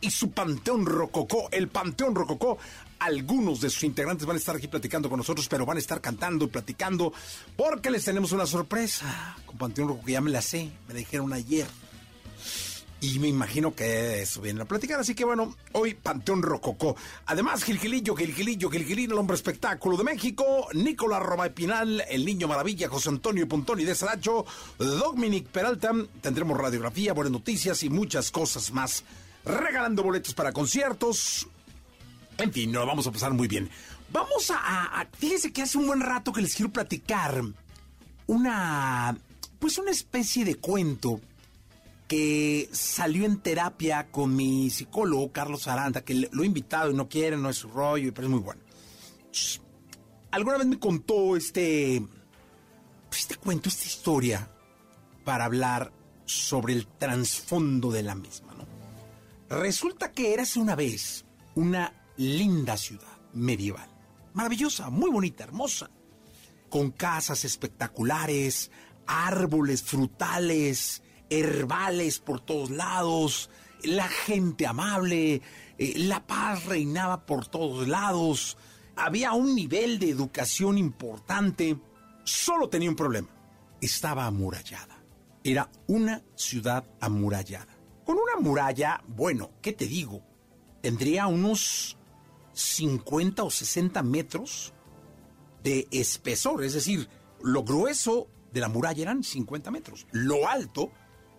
y su Panteón Rococó. El Panteón Rococó algunos de sus integrantes van a estar aquí platicando con nosotros, pero van a estar cantando y platicando porque les tenemos una sorpresa. Con Panteón Rococó ya me la sé, me la dijeron ayer. Y me imagino que eso viene a platicar. Así que bueno, hoy Panteón Rococó. Además, Gilgilillo, Gilgilillo, Gilgilín, el hombre espectáculo de México. Nicolás Roma Pinal, el niño maravilla, José Antonio Pontoni de Saracho. Dominic Peralta. Tendremos radiografía, buenas noticias y muchas cosas más. Regalando boletos para conciertos. En fin, nos vamos a pasar muy bien. Vamos a, a. Fíjense que hace un buen rato que les quiero platicar una. Pues una especie de cuento que salió en terapia con mi psicólogo Carlos Aranda, que lo he invitado y no quiere, no es su rollo, pero es muy bueno. Alguna vez me contó este, pues, este cuento, esta historia, para hablar sobre el trasfondo de la misma. Resulta que hace una vez una linda ciudad medieval, maravillosa, muy bonita, hermosa, con casas espectaculares, árboles frutales, herbales por todos lados, la gente amable, eh, la paz reinaba por todos lados, había un nivel de educación importante, solo tenía un problema, estaba amurallada. Era una ciudad amurallada. Con una muralla, bueno, ¿qué te digo? Tendría unos 50 o 60 metros de espesor, es decir, lo grueso de la muralla eran 50 metros, lo alto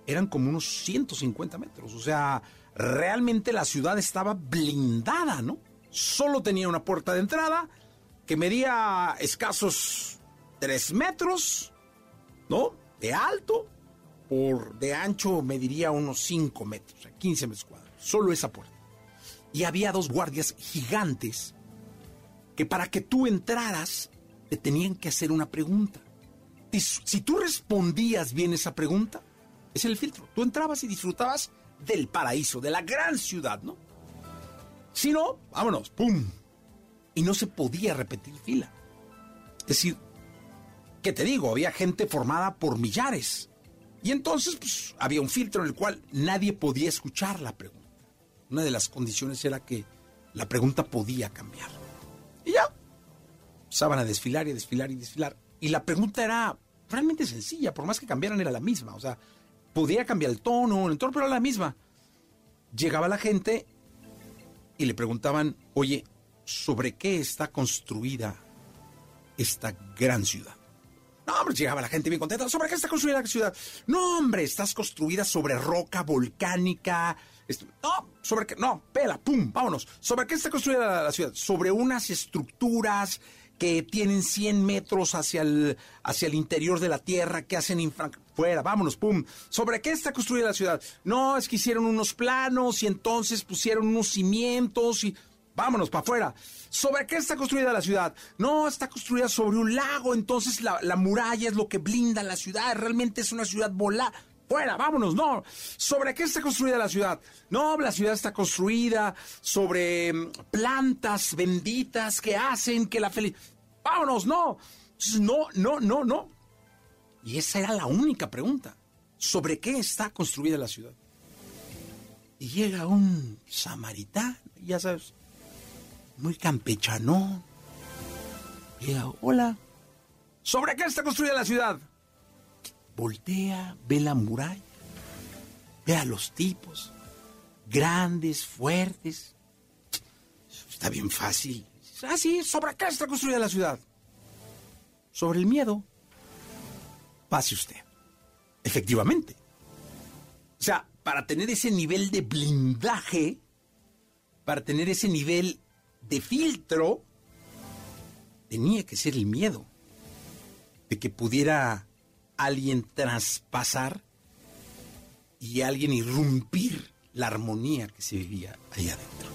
eran como unos 150 metros. O sea, realmente la ciudad estaba blindada, ¿no? Solo tenía una puerta de entrada que medía escasos 3 metros, ¿no? De alto, por de ancho mediría unos 5 metros, 15 metros cuadrados. Solo esa puerta. Y había dos guardias gigantes que para que tú entraras te tenían que hacer una pregunta. Y si tú respondías bien esa pregunta, es el filtro. Tú entrabas y disfrutabas del paraíso, de la gran ciudad, ¿no? Si no, vámonos, ¡pum! Y no se podía repetir fila. Es decir, ¿qué te digo? Había gente formada por millares. Y entonces, pues, había un filtro en el cual nadie podía escuchar la pregunta. Una de las condiciones era que la pregunta podía cambiar. Y ya, empezaban a desfilar y a desfilar y desfilar. Y la pregunta era realmente sencilla, por más que cambiaran era la misma. O sea, podía cambiar el tono, el tono, pero era la misma. Llegaba la gente y le preguntaban, oye, ¿sobre qué está construida esta gran ciudad? No, hombre, llegaba la gente bien contenta. ¿Sobre qué está construida la ciudad? No, hombre, estás construida sobre roca volcánica. No, sobre qué. No, pela, pum, vámonos. ¿Sobre qué está construida la, ciudad? Sobre unas estructuras que tienen 100 metros hacia el, hacia el interior de la tierra, que hacen infra fuera, vámonos, pum. ¿Sobre qué está construida la ciudad? No, es que hicieron unos planos y entonces pusieron unos cimientos y vámonos para afuera. ¿Sobre qué está construida la ciudad? No, está construida sobre un lago, entonces la, la muralla es lo que blinda la ciudad, realmente es una ciudad volada. Fuera, vámonos, no. ¿Sobre qué está construida la ciudad? No, la ciudad está construida sobre mm, plantas benditas que hacen que la felicidad. Vámonos, no. No, no, no, no. Y esa era la única pregunta. ¿Sobre qué está construida la ciudad? Y llega un samaritano, ya sabes, muy campechano. Llega, hola. ¿Sobre qué está construida la ciudad? Voltea, ve la muralla, ve a los tipos. grandes, fuertes. Está bien fácil. Ah, sí, ¿sobre qué está construida la ciudad? Sobre el miedo. Pase usted. Efectivamente. O sea, para tener ese nivel de blindaje, para tener ese nivel de filtro, tenía que ser el miedo de que pudiera alguien traspasar y alguien irrumpir la armonía que se vivía ahí adentro.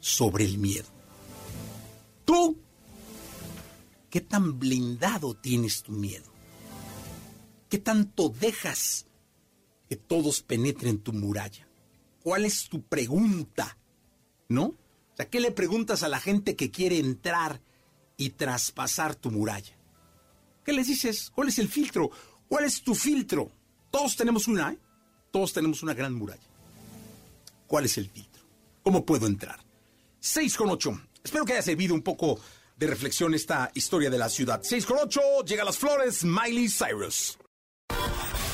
Sobre el miedo. Tú, ¿qué tan blindado tienes tu miedo? ¿Qué tanto dejas que todos penetren tu muralla? ¿Cuál es tu pregunta? ¿No? Sea, ¿qué le preguntas a la gente que quiere entrar y traspasar tu muralla? ¿Qué les dices? ¿Cuál es el filtro? ¿Cuál es tu filtro? Todos tenemos una, ¿eh? Todos tenemos una gran muralla. ¿Cuál es el filtro? ¿Cómo puedo entrar? 6 con 8. Espero que haya servido un poco de reflexión esta historia de la ciudad. 6 con 8, llega a las flores, Miley Cyrus.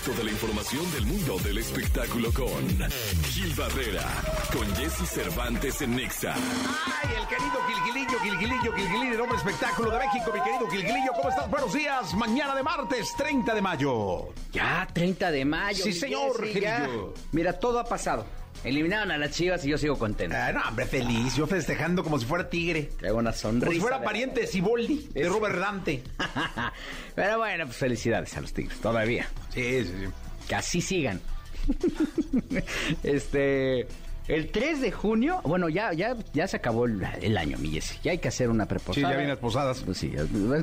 Toda la información del mundo del espectáculo con Gil Barrera, con Jesse Cervantes en Nexa. Ay, el querido Gilgilillo, Gilgilillo, Gilgilillo, el hombre espectáculo de México, mi querido Gilgilillo, ¿cómo estás? Buenos días, mañana de martes, 30 de mayo. Ya, 30 de mayo. Sí, señor. Gilillo. Mira, todo ha pasado. Eliminaron a las chivas y yo sigo contento. Ah, no, hombre, feliz, yo festejando como si fuera tigre. Traigo una sonrisa. Como si fuera pariente de Siboldi, de Robert Dante. Pero bueno, pues felicidades a los tigres, todavía. Sí, sí, sí. Que así sigan. este. El 3 de junio, bueno, ya, ya, ya se acabó el, el año, mi Jessy. Ya hay que hacer una preposada. Sí, ya vienen las posadas. Pues sí,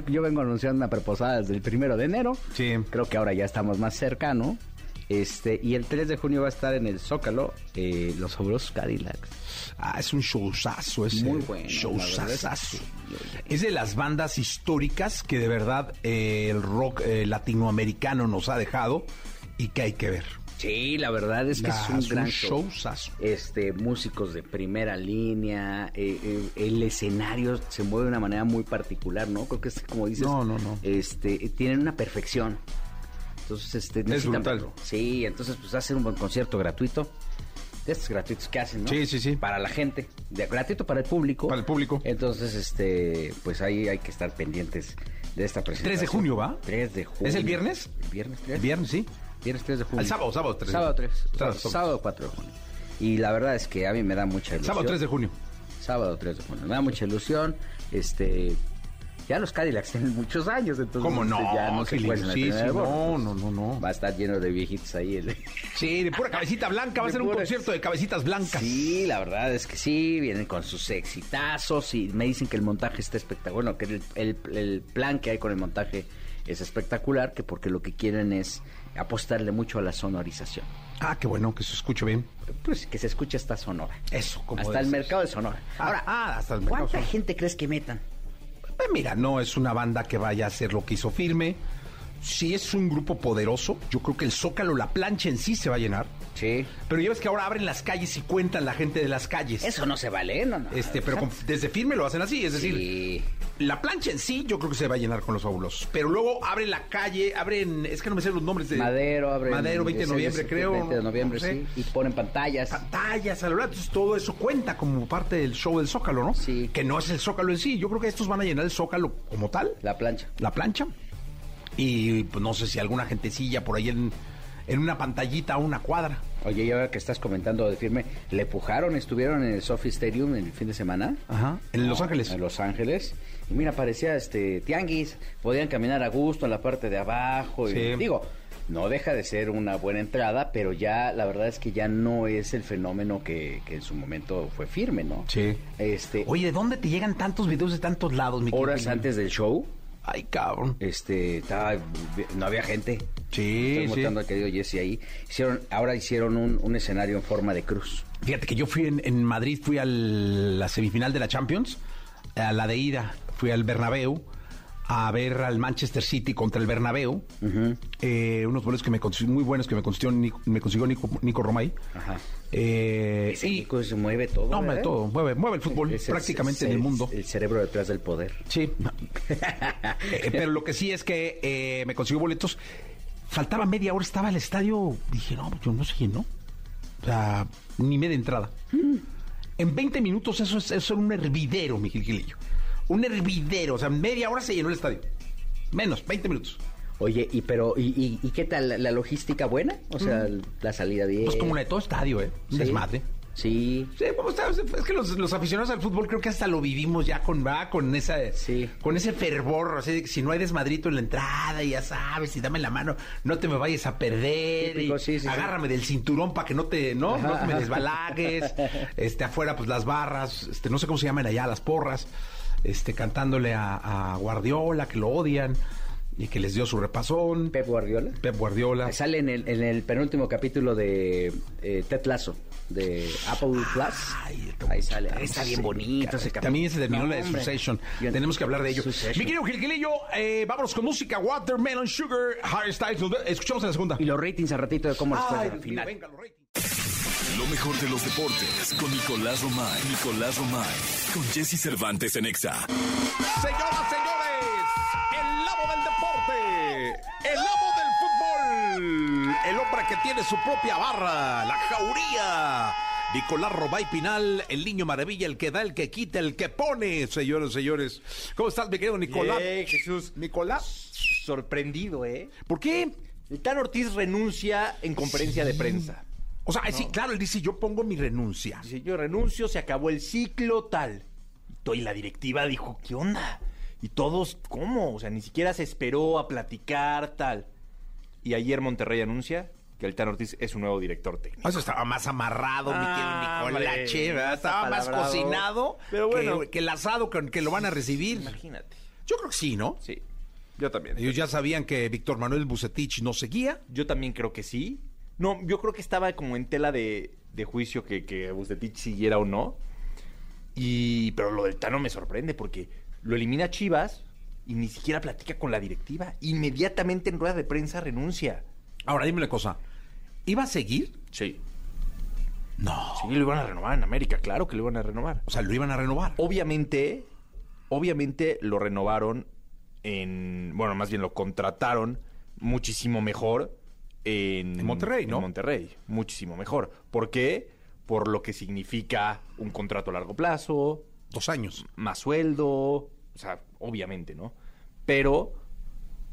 yo vengo anunciando una preposada desde el primero de enero. Sí. Creo que ahora ya estamos más cercano. Este, y el 3 de junio va a estar en el Zócalo, eh, los Obros Cadillacs. Ah, es un showzazo ese. Muy bueno, Showzazazo. es de las bandas históricas que de verdad eh, el rock eh, latinoamericano nos ha dejado y que hay que ver. Sí, la verdad es que es un es un gran show. showzazo. Este, músicos de primera línea, eh, eh, el escenario se mueve de una manera muy particular, ¿no? Creo que es como dices, No, no, no. Este, tienen una perfección. Entonces, este, necesitan verlo. Sí, entonces pues hacer un buen concierto gratuito. De estos gratuitos que hacen, ¿no? Sí, sí, sí. Para la gente, de, gratuito para el público. Para el público. Entonces, este, pues ahí hay que estar pendientes de esta presentación. 3 de junio, ¿va? 3 de junio. ¿Es el viernes? El viernes 3. El viernes, sí. Viernes 3 de junio. El sábado, sábado 3. Sábado 3. Sábado, Sábado, 4 de junio. Y la verdad es que a mí me da mucha ilusión. Sábado 3 de junio. Sábado 3 de junio. Me da mucha ilusión. Este. Ya los Cadillacs tienen muchos años, entonces ¿Cómo no? ya no se Sí, sí, no, no, no, no. Va a estar lleno de viejitos ahí. el- Sí, de pura cabecita blanca. Va a ser un concierto de cabecitas blancas. Sí, la verdad es que sí, vienen con sus exitazos y me dicen que el montaje está espectacular, bueno, que el, el- el plan que hay con el montaje es espectacular, que porque lo que quieren es apostarle mucho a la sonorización. Ah, qué bueno que se escuche bien. Pues que se escuche esta sonora. Eso, como Hasta el mercado de Sonora. Ah, Ahora, ah, hasta el mercado ¿cuánta sonora. gente crees que metan? Eh, Mira, no es una banda que vaya a hacer lo que hizo Firme. Sí es un grupo poderoso. Yo creo que el Zócalo, la plancha en sí se va a llenar. Sí. Pero ya ves que ahora abren las calles y cuentan la gente de las calles. Eso no se vale, no, no. Este, pero con- desde Firme lo hacen así. Es decir, Sí. la plancha en sí yo creo que se va a llenar con los fabulosos. Pero luego abren la calle, abren... Es que no me sé los nombres de... Madero, abre. Madero, 20 de noviembre, creo. 20 de noviembre, no sé. sí. Y ponen pantallas. pantallas, a lo largo, entonces todo eso cuenta como parte del show del Zócalo, ¿no? Sí. Que no es el Zócalo en sí. Yo creo que estos van a llenar el Zócalo como tal, La plancha. la plancha. Y pues no sé si alguna gentecilla por ahí en, en una pantallita a una cuadra. Oye, y ahora que estás comentando de firme, le pujaron, estuvieron en el Sophie Stadium el fin de semana. Ajá. En Los Ángeles. En Los Ángeles. Y mira, parecía este tianguis. Podían caminar a gusto en la parte de abajo. y- Sí. digo, no deja de ser una buena entrada, pero ya la verdad es que ya no es el fenómeno que, que en su momento fue firme, ¿no? Sí. Este, Oye, ¿de dónde te llegan tantos videos de tantos lados, mi horas antes del show, Ay, cabrón. este, estaba, no había gente. Sí, Estoy mostrando al querido Jesse ahí. Hicieron, ahora hicieron un, un escenario en forma de cruz. Fíjate que yo fui en, en Madrid, fui a la semifinal de la Champions, a la de ida, fui al Bernabéu a ver al Manchester City contra el Bernabéu. Eh, unos boletos que me muy buenos que me consiguió Nico, me consiguió Nico, Nico Romay. Ajá. Eh, Ese y- Nico se mueve todo. no, hombre, ¿verdad? todo, mueve, mueve el fútbol Es prácticamente es en el mundo. El cerebro detrás del poder. Sí. Eh, pero lo que sí es que eh, me consiguió boletos. Faltaba media hora, estaba el estadio. Dije, no, yo no sé quién no. O sea, ni media entrada. En 20 minutos eso es, eso es un hervidero, mi Gilgilillo. Un hervidero. O sea, media hora se llenó el estadio. Menos, 20 minutos. Oye, y pero, ¿y, y, y qué tal? ¿La, logística buena? O sea, la salida bien. Pues como la de todo estadio, ¿eh? Sí. desmadre. Sí. Sí, vamos a- es que los, los aficionados al fútbol creo que hasta lo vivimos ya con, va, con esa Sí. con ese fervor, así de que si no hay desmadrito en la entrada, ya sabes, y dame la mano, no te me vayas a perder, Típico, y sí, sí, sí. agárrame del cinturón para que no te, no, Ajá, no te me desbalagues, este afuera pues las barras, este no sé cómo se llaman allá las porras, este cantándole a, a Guardiola que lo odian y que les dio su repasón, Pep Guardiola. Pep Guardiola. Sale en el, en el penúltimo capítulo de eh, Ted Lasso, de Apple Plus. Ay, Ahí sale. puta, Está bien bonito ese capítulo. También se terminó No, la de. Succession. Yo- Tenemos que hablar de ello. Succession. Mi querido Gilgilillo, eh, vámonos con música. Watermelon Sugar, Harry Styles. Escuchamos en la segunda. Y los ratings al ratito de cómo les fue al final. venga, los ratings. Lo mejor de los deportes con Nicolás Romay. Nicolás Romay. Con Jesse Cervantes en Exa. Señoras, señores, el lobo del deporte, el lobo del el hombre que tiene su propia barra, la jauría. Nicolás Robay Pinal, el niño maravilla, el que da, el que quita, el que pone, señores, señores. ¿Cómo estás, mi querido Nicolás? Bien, Jesús. Nicolás, Sorprendido, ¿eh? ¿por qué? El Tan Ortiz renuncia en conferencia de prensa. O sea, sí, claro, él dice, yo pongo mi renuncia. Dice, yo renuncio, se acabó el ciclo, tal. Y la directiva dijo, ¿qué onda? Y todos, ¿cómo? O sea, ni siquiera se esperó a platicar, tal. Y ayer Monterrey anuncia que el Tan Ortiz es su nuevo director técnico. Eso estaba más amarrado, mi Ah, querido Nicolache, ¿verdad? Estaba más cocinado Pero bueno. que, que el asado con que lo van a recibir. Imagínate. Yo creo que sí, ¿no? Sí, yo también. Ellos ya sabían que Víctor Manuel Bucetich no seguía. Yo también creo que sí. No, yo creo que estaba como en tela de, de juicio que, que Bucetich siguiera o no. Y, pero lo del Tano me sorprende porque lo elimina Chivas y ni siquiera platica con la directiva. Inmediatamente en rueda de prensa renuncia. Ahora, dime una cosa. ¿Iba a seguir? Sí. No. Sí, lo iban a renovar en América, claro que lo iban a renovar. O sea, lo iban a renovar. Obviamente, obviamente lo renovaron en, bueno, más bien lo contrataron muchísimo mejor en, En Monterrey, ¿no? En Monterrey, muchísimo mejor. ¿Por qué? Por lo que significa un contrato a largo plazo, Dos años. más sueldo, o sea, obviamente, ¿no? Pero,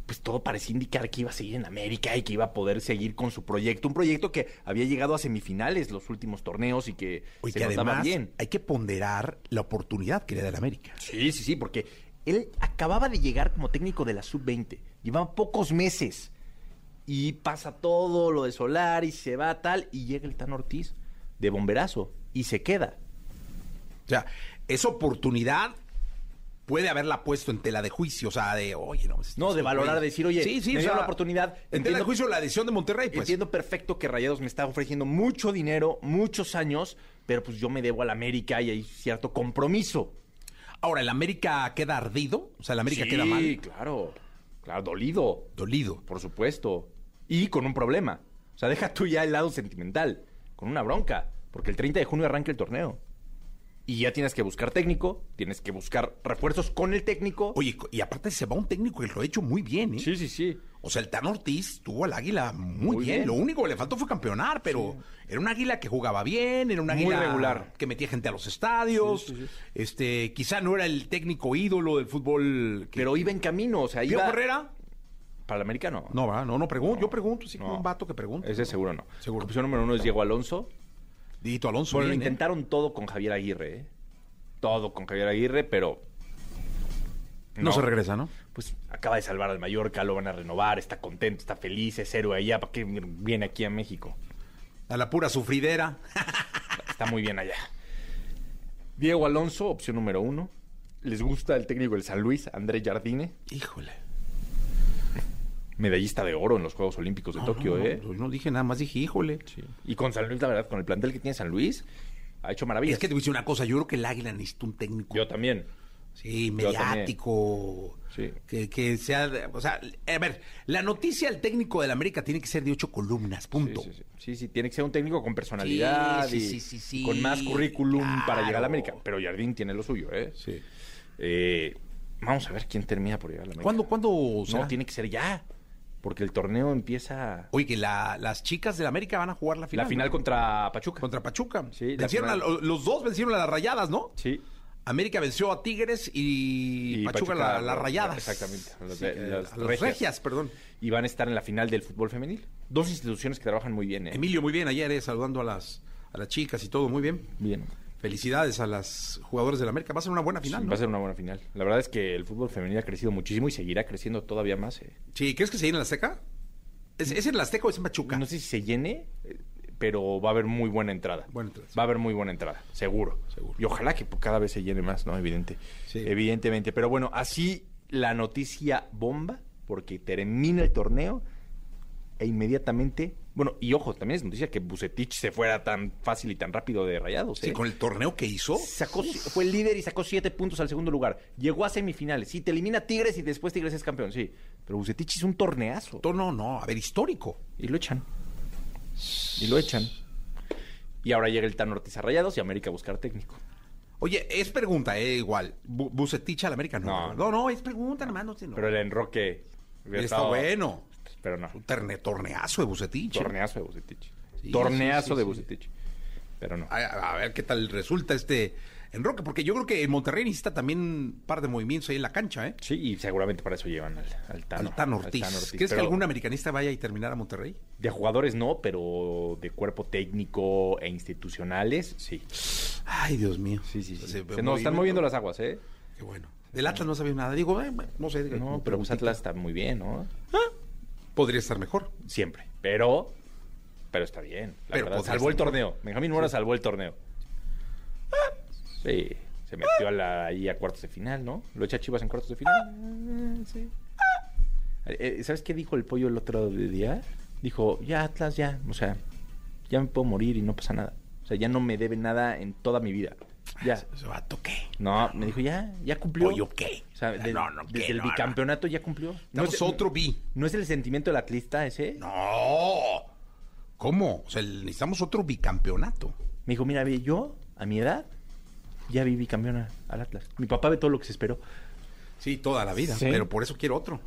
pues todo parecía indicar que iba a seguir en América y que iba a poder seguir con su proyecto. Un proyecto que había llegado a semifinales los últimos torneos y que Oye, se que además bien. hay que ponderar la oportunidad que le da el América. Sí, sí, sí, porque él acababa de llegar como técnico de la sub-20. Llevaba pocos meses. Y pasa todo lo de Solari, se va tal, y llega el Tan Ortiz de bomberazo y se queda. O sea, esa oportunidad puede haberla puesto en tela de juicio. O sea, de, oye, no. este- No, de valorar, güey- decir, oye, sí, sí, me o sea, la oportunidad. En tela de juicio la decisión de Monterrey, pues. Entiendo perfecto que Rayados me está ofreciendo mucho dinero, muchos años, pero pues yo me debo a la América y hay cierto compromiso. Ahora, ¿el América queda ardido? O sea, el América queda mal. claro. Claro, dolido. Dolido. Por supuesto. Y con un problema. O sea, deja tú ya el lado sentimental. Con una bronca. Porque el 30 de junio arranca el torneo. Y ya tienes que buscar técnico, tienes que buscar refuerzos con el técnico. Oye, y aparte se va un técnico que lo ha hecho muy bien, ¿eh? sí, sí, sí. O sea, el Tan Ortiz tuvo al águila muy, Muy bien. bien. Lo único que le faltó fue campeonar, pero era un águila que jugaba bien, era un Muy águila regular. que metía gente a los estadios. Sí, sí, sí. Este, quizá no era el técnico ídolo del fútbol. Que... Pero iba en camino, o sea, ¿Pío iba... Herrera? Para el americano. No, ¿verdad? No, no pregunto. Yo pregunto, como No. un vato que pregunta. Ese seguro no. Seguro. La opción número uno es Diego Alonso. Dito Alonso. Bueno, lo ¿eh? intentaron todo con Javier Aguirre, ¿eh? Todo con Javier Aguirre, pero... No. se regresa, ¿no? Pues acaba de salvar al Mallorca, lo van a renovar, está contento, está feliz, es héroe allá, ¿para qué viene aquí a México? A la pura sufridera. Está muy bien allá. Diego Alonso, opción número uno. ¿Les gusta el técnico del San Luis, André Jardine? Híjole. Medallista de oro en los Juegos Olímpicos de Tokio, no, ¿eh? no, yo no dije nada más, dije, híjole. Y con San Luis, la verdad, con el plantel que tiene San Luis, ha hecho maravillas. Es que te voy a decir una cosa, yo creo que el águila necesita un técnico. Yo también. Sí, mediático. Sí. Que, que sea. de- O sea, a ver, la noticia del técnico del América tiene que ser de ocho columnas, punto. Sí, sí, sí. Tiene que ser un técnico con personalidad y sí, sí, sí, con más currículum para llegar a la América. Pero Jardín tiene lo suyo, ¿eh? Sí. Eh, vamos a ver quién termina por llegar a la América. ¿Cuándo, cuándo será? No, tiene que ser ya. Porque el torneo empieza Oye, que la- las chicas del América van a jugar la final. la final ¿no? contra Pachuca. contra Pachuca. Sí, Vencieron a los dos vencieron a las rayadas, ¿no? Sí. América venció a Tigres y, Y Pachuca, Pachuca, la- las rayadas. exactamente, a Sí, las a regias. perdón. Y van a estar en la final del fútbol femenil. Dos instituciones que trabajan muy bien, ¿eh? Emilio, muy bien ayer, eh, saludando a las, a las chicas y todo, muy bien. Bien. Felicidades a las jugadoras del América. Va a ser una buena final, Sí, ¿no? Va a ser una buena final. La verdad es que el fútbol femenil ha crecido muchísimo y seguirá creciendo todavía más. eh. Sí, ¿crees que se llena el Azteca? ¿Es, ¿Es en Azteca o es en Pachuca? No sé si se llene, pero va a haber muy buena entrada. Buena entrada. Va a haber muy buena entrada, seguro. Seguro. Y ojalá que cada vez se llene más, ¿no? Evidente. Sí. Evidentemente. Pero bueno, así la noticia bomba, porque termina el torneo e inmediatamente. Bueno, y ojo, también es noticia que Bucetich se fuera tan fácil y tan rápido de rayados. Sí, ¿eh? con el torneo que hizo. Sacó, fue el líder y sacó siete puntos al segundo lugar. Llegó a semifinales. Sí, te elimina Tigres y después Tigres es campeón, sí. Pero Bucetich hizo un torneazo. No, no, no, a ver, histórico. Y lo echan. Y lo echan. Y ahora llega el Tano Ortiz a Rayados y América a buscar técnico. Oye, es pregunta, eh, igual. Bu- ¿Bucetich al América? No. No. No, no, es pregunta, nomás, no. No. Pero el enroque. Está estado- bueno. Pero no. Un terne- torneazo de Bucetich. eh. Torneazo de Bucetich. Sí, Torneazo sí, sí, de. Bucetich. Pero no. A, a ver qué tal resulta este enroque, porque yo creo que en Monterrey necesita también un par de movimientos ahí en la cancha, ¿eh? Sí, y seguramente para eso llevan al, al Tano. Al Tano al Ortiz. Tano Ortiz. ¿Crees que algún americanista vaya y terminar a Monterrey? De jugadores no, pero de cuerpo técnico e institucionales, sí. Ay, Dios mío. Sí, sí, sí. Se nos están moviendo las aguas, ¿eh? Qué bueno. Del Atlas no sabía nada. Digo, eh, no sé. No, pero pues. Atlas está muy bien, ¿no? Podría estar mejor. Siempre. Pero, pero está bien. La Pero verdad, salvó el torneo. Benjamín Mora salvó el torneo. Sí, se metió a la, ahí a cuartos de final, ¿no? Lo echa Chivas en cuartos de final. Eh, sí. Eh, ¿Sabes qué dijo el pollo el otro día? Dijo, ya Atlas, ya, o sea, ya me puedo morir y no pasa nada. O sea, ya no me debe nada en toda mi vida. Ya. ¿Ese vato qué? No, me dijo, ya, ya cumplió. ¿Pollo qué? O sea, de- No, no, desde ¿qué? el No, no. bicampeonato ya cumplió. ¿No es, otro bi. ¿No es el sentimiento del atlista ese? No. ¿Cómo? O sea, necesitamos otro bicampeonato. Me dijo, mira, ve, yo, a mi edad, ya vi bicampeona al Atlas. Mi papá ve todo lo que se esperó. Sí, toda la vida. Sí. Pero por eso quiero otro.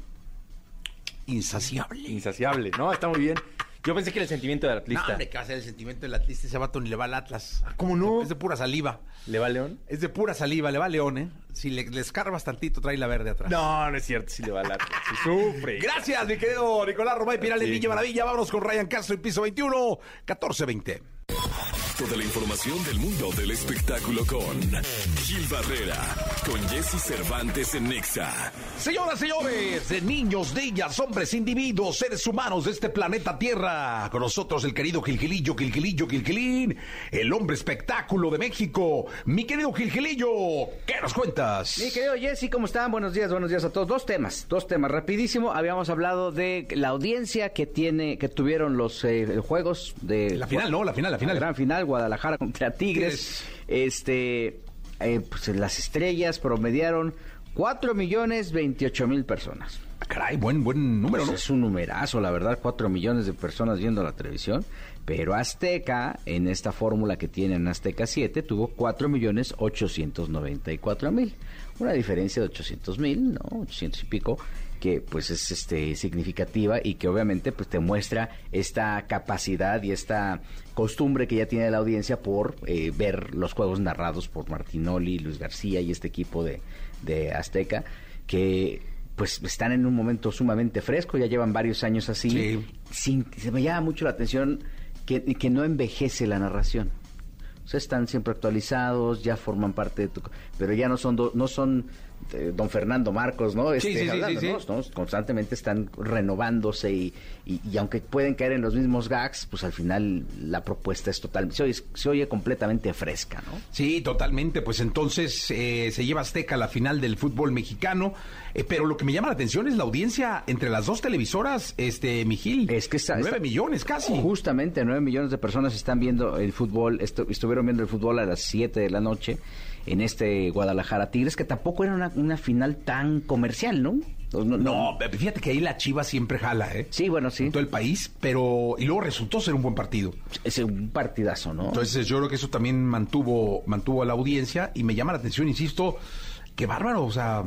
Insaciable. Insaciable. No, está muy bien. Yo pensé que era el sentimiento del No, atlista. hombre, ¿qué va a ser el sentimiento del atlista? Ese vato ni le va al Atlas. ¿Cómo no? Es de pura saliva. ¿Le va a León? Es de pura saliva, le va a León, ¿eh? Si le, le escarbas tantito, trae la verde atrás. No, no es cierto, sí le va al Atlas. Sí sufre. Gracias, mi querido Nicolás Romay Piral, Sí. Niño Maravilla. Vámonos con Ryan Castro en piso 21, 14-20. Toda la información del mundo del espectáculo con Gil Barrera, con Jesse Cervantes en Nexa. Señoras, señores, de niños, niñas, hombres, individuos, seres humanos de este planeta Tierra, con nosotros el querido Gilgilillo, Gilgilillo, Gilgilín, el hombre espectáculo de México. Mi querido Gilgilillo, ¿qué nos cuentas? Mi querido Jesse, ¿cómo están? Buenos días, buenos días a todos. Dos temas, dos temas, rapidísimo. Habíamos hablado de la audiencia que tiene, que tuvieron los eh, juegos de La final, ¿no? La final, la final. La gran final, Guadalajara contra Tigres. Tigres. Este, eh, pues las estrellas promediaron 4 millones 28 mil personas. Ah, Caray, buen, buen número, ¿no? Pues es un numerazo, la verdad, 4 millones de personas viendo la televisión. Pero Azteca, en esta fórmula que tiene en Azteca 7, tuvo 4 millones 894 mil. Una diferencia de 800 mil, ¿no? 800 y pico, que pues es este significativa y que obviamente pues te muestra esta capacidad y esta costumbre que ya tiene la audiencia por eh, ver los juegos narrados por Martinoli, Luis García y este equipo de, de Azteca, que pues están en un momento sumamente fresco, ya llevan varios años así. Sí. Sin, se me llama mucho la atención que, que no envejece la narración. O sea, están siempre actualizados, ya forman parte de tu... Pero ya no son, do- no son eh, don Fernando Marcos, ¿no? Este, Sí, sí, sí, hablando, sí, sí. ¿no? Constantemente están renovándose y, y, y aunque pueden caer en los mismos gags, pues al final la propuesta es total... Se oye, se oye completamente fresca, ¿no? Sí, totalmente. Pues entonces eh, se lleva Azteca a la final del fútbol mexicano. Eh, pero lo que me llama la atención es la audiencia entre las dos televisoras, este, Mijil. Es que está- 9 está- millones casi. Justamente 9 millones de personas están viendo el fútbol, estu- estuvieron viendo el fútbol a las 7 de la noche en este Guadalajara Tigres, que tampoco era una, una final tan comercial, ¿no? No, no- No, fíjate que ahí la Chiva siempre jala, ¿eh? Sí, bueno, sí. En todo el país, pero. Y luego resultó ser un buen partido. Es un partidazo, ¿no? Entonces yo creo que eso también mantuvo, mantuvo a la audiencia y me llama la atención, insisto, qué bárbaro, o sea,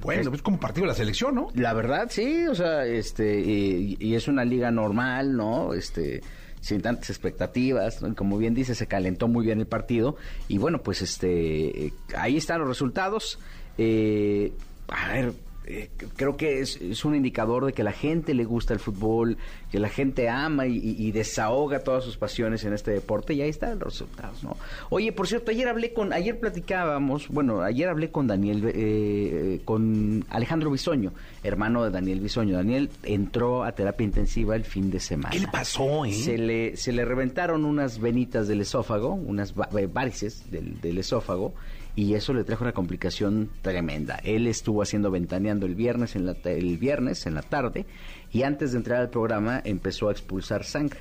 Bueno, es como partido de la selección, ¿no? La verdad, sí, o sea, este, y, y es una liga normal, ¿no? Este, sin tantas expectativas, como bien dice, se calentó muy bien el partido y bueno, pues este, eh, ahí están los resultados. Eh, a ver, eh, creo que es, es, un indicador de que la gente le gusta el fútbol, que la gente ama y, y, desahoga todas sus pasiones en este deporte y ahí están los resultados, ¿no? Oye, por cierto, ayer hablé con, ayer platicábamos, bueno, ayer hablé con Daniel, eh, con Alejandro Bisoño, hermano de Daniel Bisoño. Daniel entró a terapia intensiva el fin de semana. ¿Qué le pasó, eh? Se le, se le reventaron unas venitas del esófago, unas varices del, del esófago y eso le trajo una complicación tremenda. Él estuvo haciendo ventaneando el viernes en la, el viernes en la tarde y antes de entrar al programa empezó a expulsar sangre.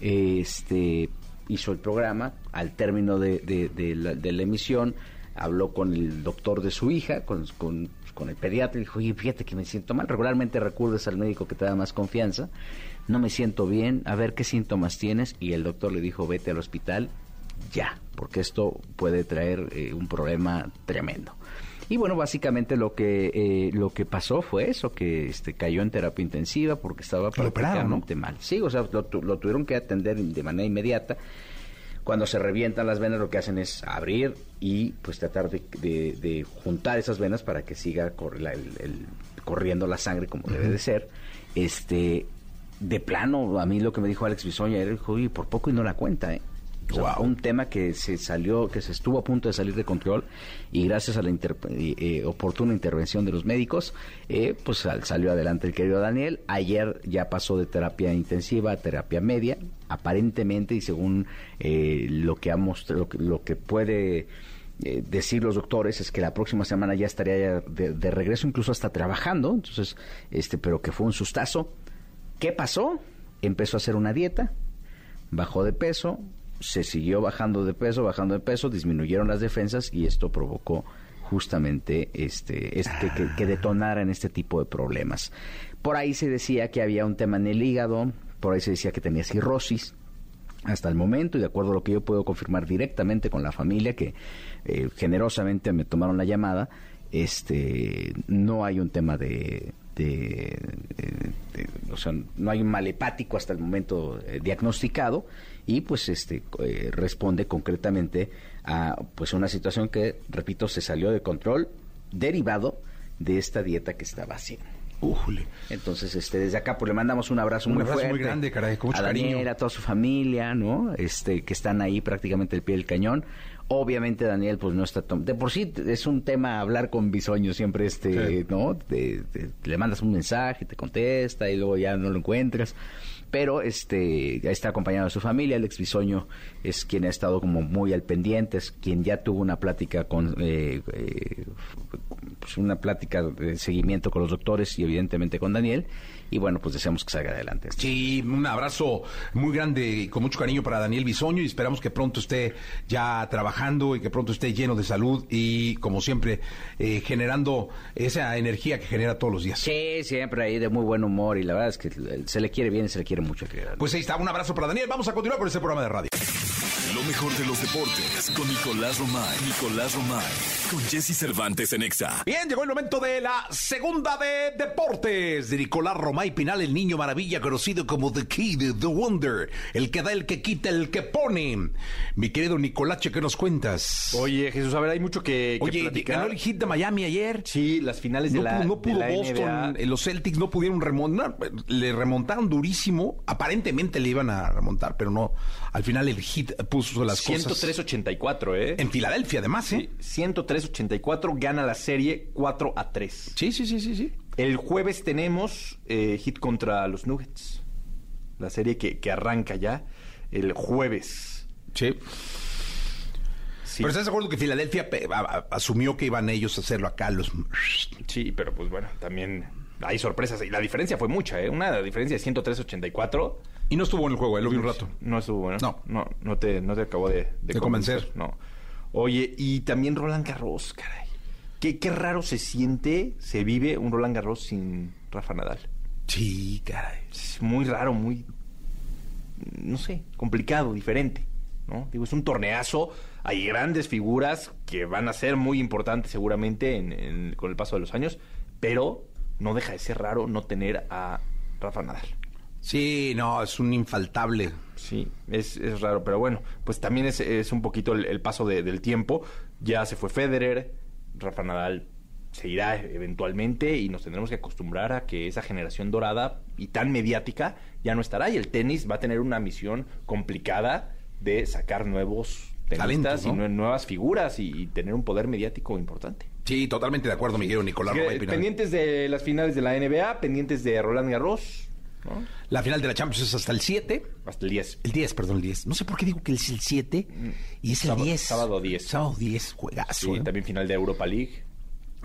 Este hizo el programa, al término de, de, de, la, de la, emisión habló con el doctor de su hija, con, con, el pediatra y dijo, oye, fíjate que me siento mal. Regularmente recurres al médico que te da más confianza. No me siento bien, a ver qué síntomas tienes. Y el doctor le dijo, vete al hospital ya, porque esto puede traer eh, un problema tremendo. Y bueno, básicamente lo que eh, lo que pasó fue eso, que este cayó en terapia intensiva porque estaba prácticamente ¿no? mal. Sí, o sea, lo, lo, tuvieron que atender de manera inmediata. Cuando se revientan las venas, lo que hacen es abrir y pues tratar de, de, de juntar esas venas para que siga cor la, el, el, corriendo la sangre como uh -huh. debe de ser. Este, de plano, a mí lo que me dijo Alex Bisoña era, y por poco y no la cuenta, ¿eh? O sea, wow. un tema que se salió, que se estuvo a punto de salir de control y gracias a la inter eh, oportuna intervención de los médicos, eh, pues sal salió adelante el querido Daniel. Ayer ya pasó de terapia intensiva a terapia media, aparentemente y según eh, lo que ha mostrado, lo que, lo que puede eh, decir los doctores es que la próxima semana ya estaría ya de, de, regreso, incluso hasta trabajando. Entonces, este, pero que fue un sustazo. ¿Qué pasó? Empezó a hacer una dieta, bajó de peso, se siguió bajando de peso, bajando de peso, disminuyeron las defensas y esto provocó justamente este, este que, que, detonara en este tipo de problemas. Por ahí se decía que había un tema en el hígado, por ahí se decía que tenía cirrosis. Hasta el momento, y de acuerdo a lo que yo puedo confirmar directamente con la familia, que eh, generosamente me tomaron la llamada, este, no hay un tema de, de, de, de, o sea, no hay un mal hepático hasta el momento eh, diagnosticado y pues este eh, responde concretamente a pues una situación que repito se salió de control derivado de esta dieta que estaba haciendo. Ujule. Entonces, este, desde acá, pues le mandamos un abrazo un muy abrazo fuerte. muy grande, caray, con mucho a Daniel, cariño. a toda su familia, ¿no? Este, que están ahí prácticamente al pie del cañón. Obviamente Daniel, pues no está... De por sí es un tema hablar con Bisoño, siempre este, sí. ¿no? Te, te, le mandas un mensaje, te contesta y luego ya no lo encuentras pero este está acompañado de su familia. Alex Bisoño es quien ha estado como muy al pendiente, es quien ya tuvo una plática con eh, eh, pues una plática de seguimiento con los doctores y evidentemente con Daniel. Y bueno, pues deseamos que salga adelante. Sí, un abrazo muy grande y con mucho cariño para Daniel Bisoño y esperamos que pronto esté ya trabajando y que pronto esté lleno de salud y como siempre eh, generando esa energía que genera todos los días. Sí, siempre ahí de muy buen humor y la verdad es que se le quiere bien y se le quiere mucho. Pues ahí está, un abrazo para Daniel. Vamos a continuar con este programa de radio. Lo mejor de los deportes con Nicolás Romay. Nicolás Romay. Con Jesse Cervantes en Exa. Bien, llegó el momento de la segunda de deportes de Nicolás Romay Pinal, el niño maravilla conocido como The Kid, The Wonder, el que da, el que quita, el que pone. Mi querido Nicolache, ¿qué nos cuentas? Oye, Jesús, a ver, hay mucho que, que Oye, platicar. ganó el hit de Miami ayer. Sí, las finales no, de la No pudo de la Boston, NBA. eh, los Celtics no pudieron remontar, le remontaron durísimo. Aparentemente le iban a remontar, pero no. Al final el hit puso las cosas. 103-84, ¿eh? En Filadelfia, además, ¿eh? Sí, 103-84, gana la serie 4 a 3. Sí, sí, sí, sí, sí. El jueves tenemos eh, hit contra los Nuggets. La serie que, que arranca ya el jueves. Sí. Sí. Pero estás de acuerdo que Filadelfia asumió que iban ellos a hacerlo acá, los. Sí, pero pues bueno, también hay sorpresas. Y la diferencia fue mucha, ¿eh? Una diferencia de 103-84. Y no estuvo en el juego, él lo vi un rato. No estuvo bueno. No. No, no te, no te acabó de, De convencer. No. Oye, y también Roland Garros, caray. Qué, qué raro se siente, se vive un Roland Garros sin Rafa Nadal. Sí, caray. Es muy raro, muy. No sé, complicado, diferente. ¿no? Digo, es un torneazo, hay grandes figuras que van a ser muy importantes seguramente en- en- con el paso de los años, pero no deja de ser raro no tener a Rafa Nadal. Sí, no, es un infaltable. Sí, es, es raro, pero bueno, pues también es, es un poquito el, el paso de- del tiempo. Ya se fue Federer, Rafa Nadal se irá eventualmente y nos tendremos que acostumbrar a que esa generación dorada y tan mediática ya no estará y el tenis va a tener una misión complicada de sacar nuevos tenistas Talentos, ¿no? y nue- nuevas figuras y, y tener un poder mediático importante. Sí, totalmente de acuerdo, Miguel Nicolás Pinal. pendientes de las finales de la NBA, pendientes de Roland Garros, ¿no? La final de la Champions es hasta el 7. hasta el 10. El 10, perdón, el 10. No sé por qué digo que es el 7 y es el Sábado- 10. sábado 10. Sábado 10, juegazo. Sí, ¿eh? también final de Europa League,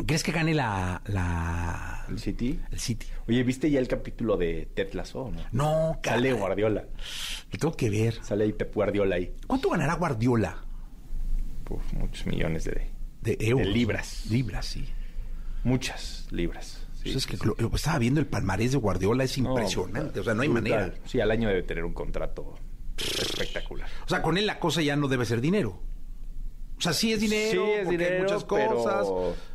¿Crees que gane la, la... el City. el City? Oye, ¿viste ya el capítulo de Ted Lasso, no? No, Sale caray. Guardiola. Lo tengo que ver. Sale ahí Pep Guardiola ahí. ¿Cuánto ganará Guardiola? Uf, muchos millones de... De euros. libras. Libras, sí. Muchas libras. Pues es que sí. lo- lo- estaba viendo el palmarés de Guardiola, es No, impresionante. o sea, no hay brutal. manera. Sí, al año debe tener un contrato espectacular. O sea, con él la cosa ya no debe ser dinero. O sea, sí es dinero, sí, es porque hay dinero, muchas pero cosas.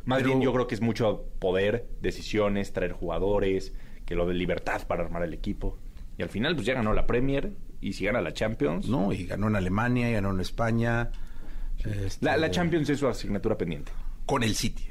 Más pero- bien yo creo que es mucho poder, decisiones, traer jugadores, que lo de libertad para armar el equipo. Y al final, pues ya ganó la Premier. Y si gana la Champions... No, y ganó en Alemania, y ganó en España. este, La, la Champions es su asignatura pendiente. Con el City.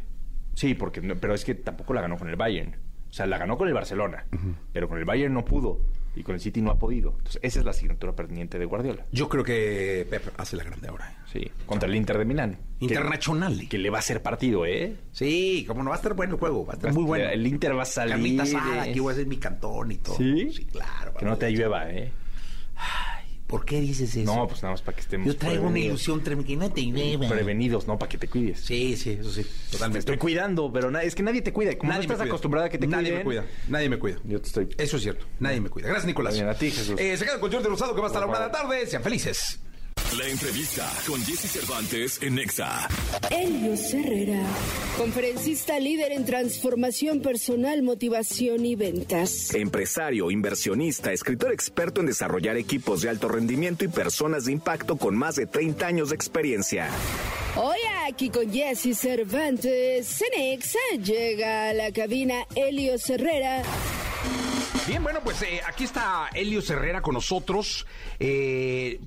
Sí, porque no- pero es que tampoco la ganó con el Bayern. O sea, la ganó con el Barcelona, pero con el Bayern no pudo y con el City no ha podido. Entonces, esa es la asignatura pendiente de Guardiola. Yo creo que Pep hace la grande ahora. ¿eh? Sí, contra el Inter de Milán. Que- Internacional. Que, le va a hacer partido, ¿eh? Sí, como no va a estar bueno el juego, va a estar muy bueno. El Inter va a salir. Carnita asada, eh. aquí voy a hacer mi cantón y todo. ¿Sí? Sí, claro. Que no te llueva, ¿eh? ¿Por qué dices eso? No, pues nada más para que estemos Yo traigo una ilusión tremenda llueva. Prevenidos, ¿no? Para que te cuides. Sí, sí, eso sí, Te totalmente. estoy cuidando, pero es que nadie te cuida. Como Nadie no estás acostumbrada a que te Nadie cuiden. me cuida, nadie me cuida. Yo te estoy... Eso es cierto, nadie me cuida. Gracias, Nicolás. Bien, a ti, Jesús. Eh, se quedan con Jordi Rosado que va hasta la Por una de la tarde. Sean felices. La entrevista con Jesse Cervantes en Nexa. Helios Herrera, conferencista líder en transformación personal, motivación y ventas. Empresario, inversionista, escritor experto en desarrollar equipos de alto rendimiento y personas de impacto con más de 30 años de experiencia. Hoy aquí con Jesse Cervantes, Cenexa llega a la cabina Helios Herrera. Bien, bueno, pues eh, aquí está Elio Herrera con nosotros. Eh,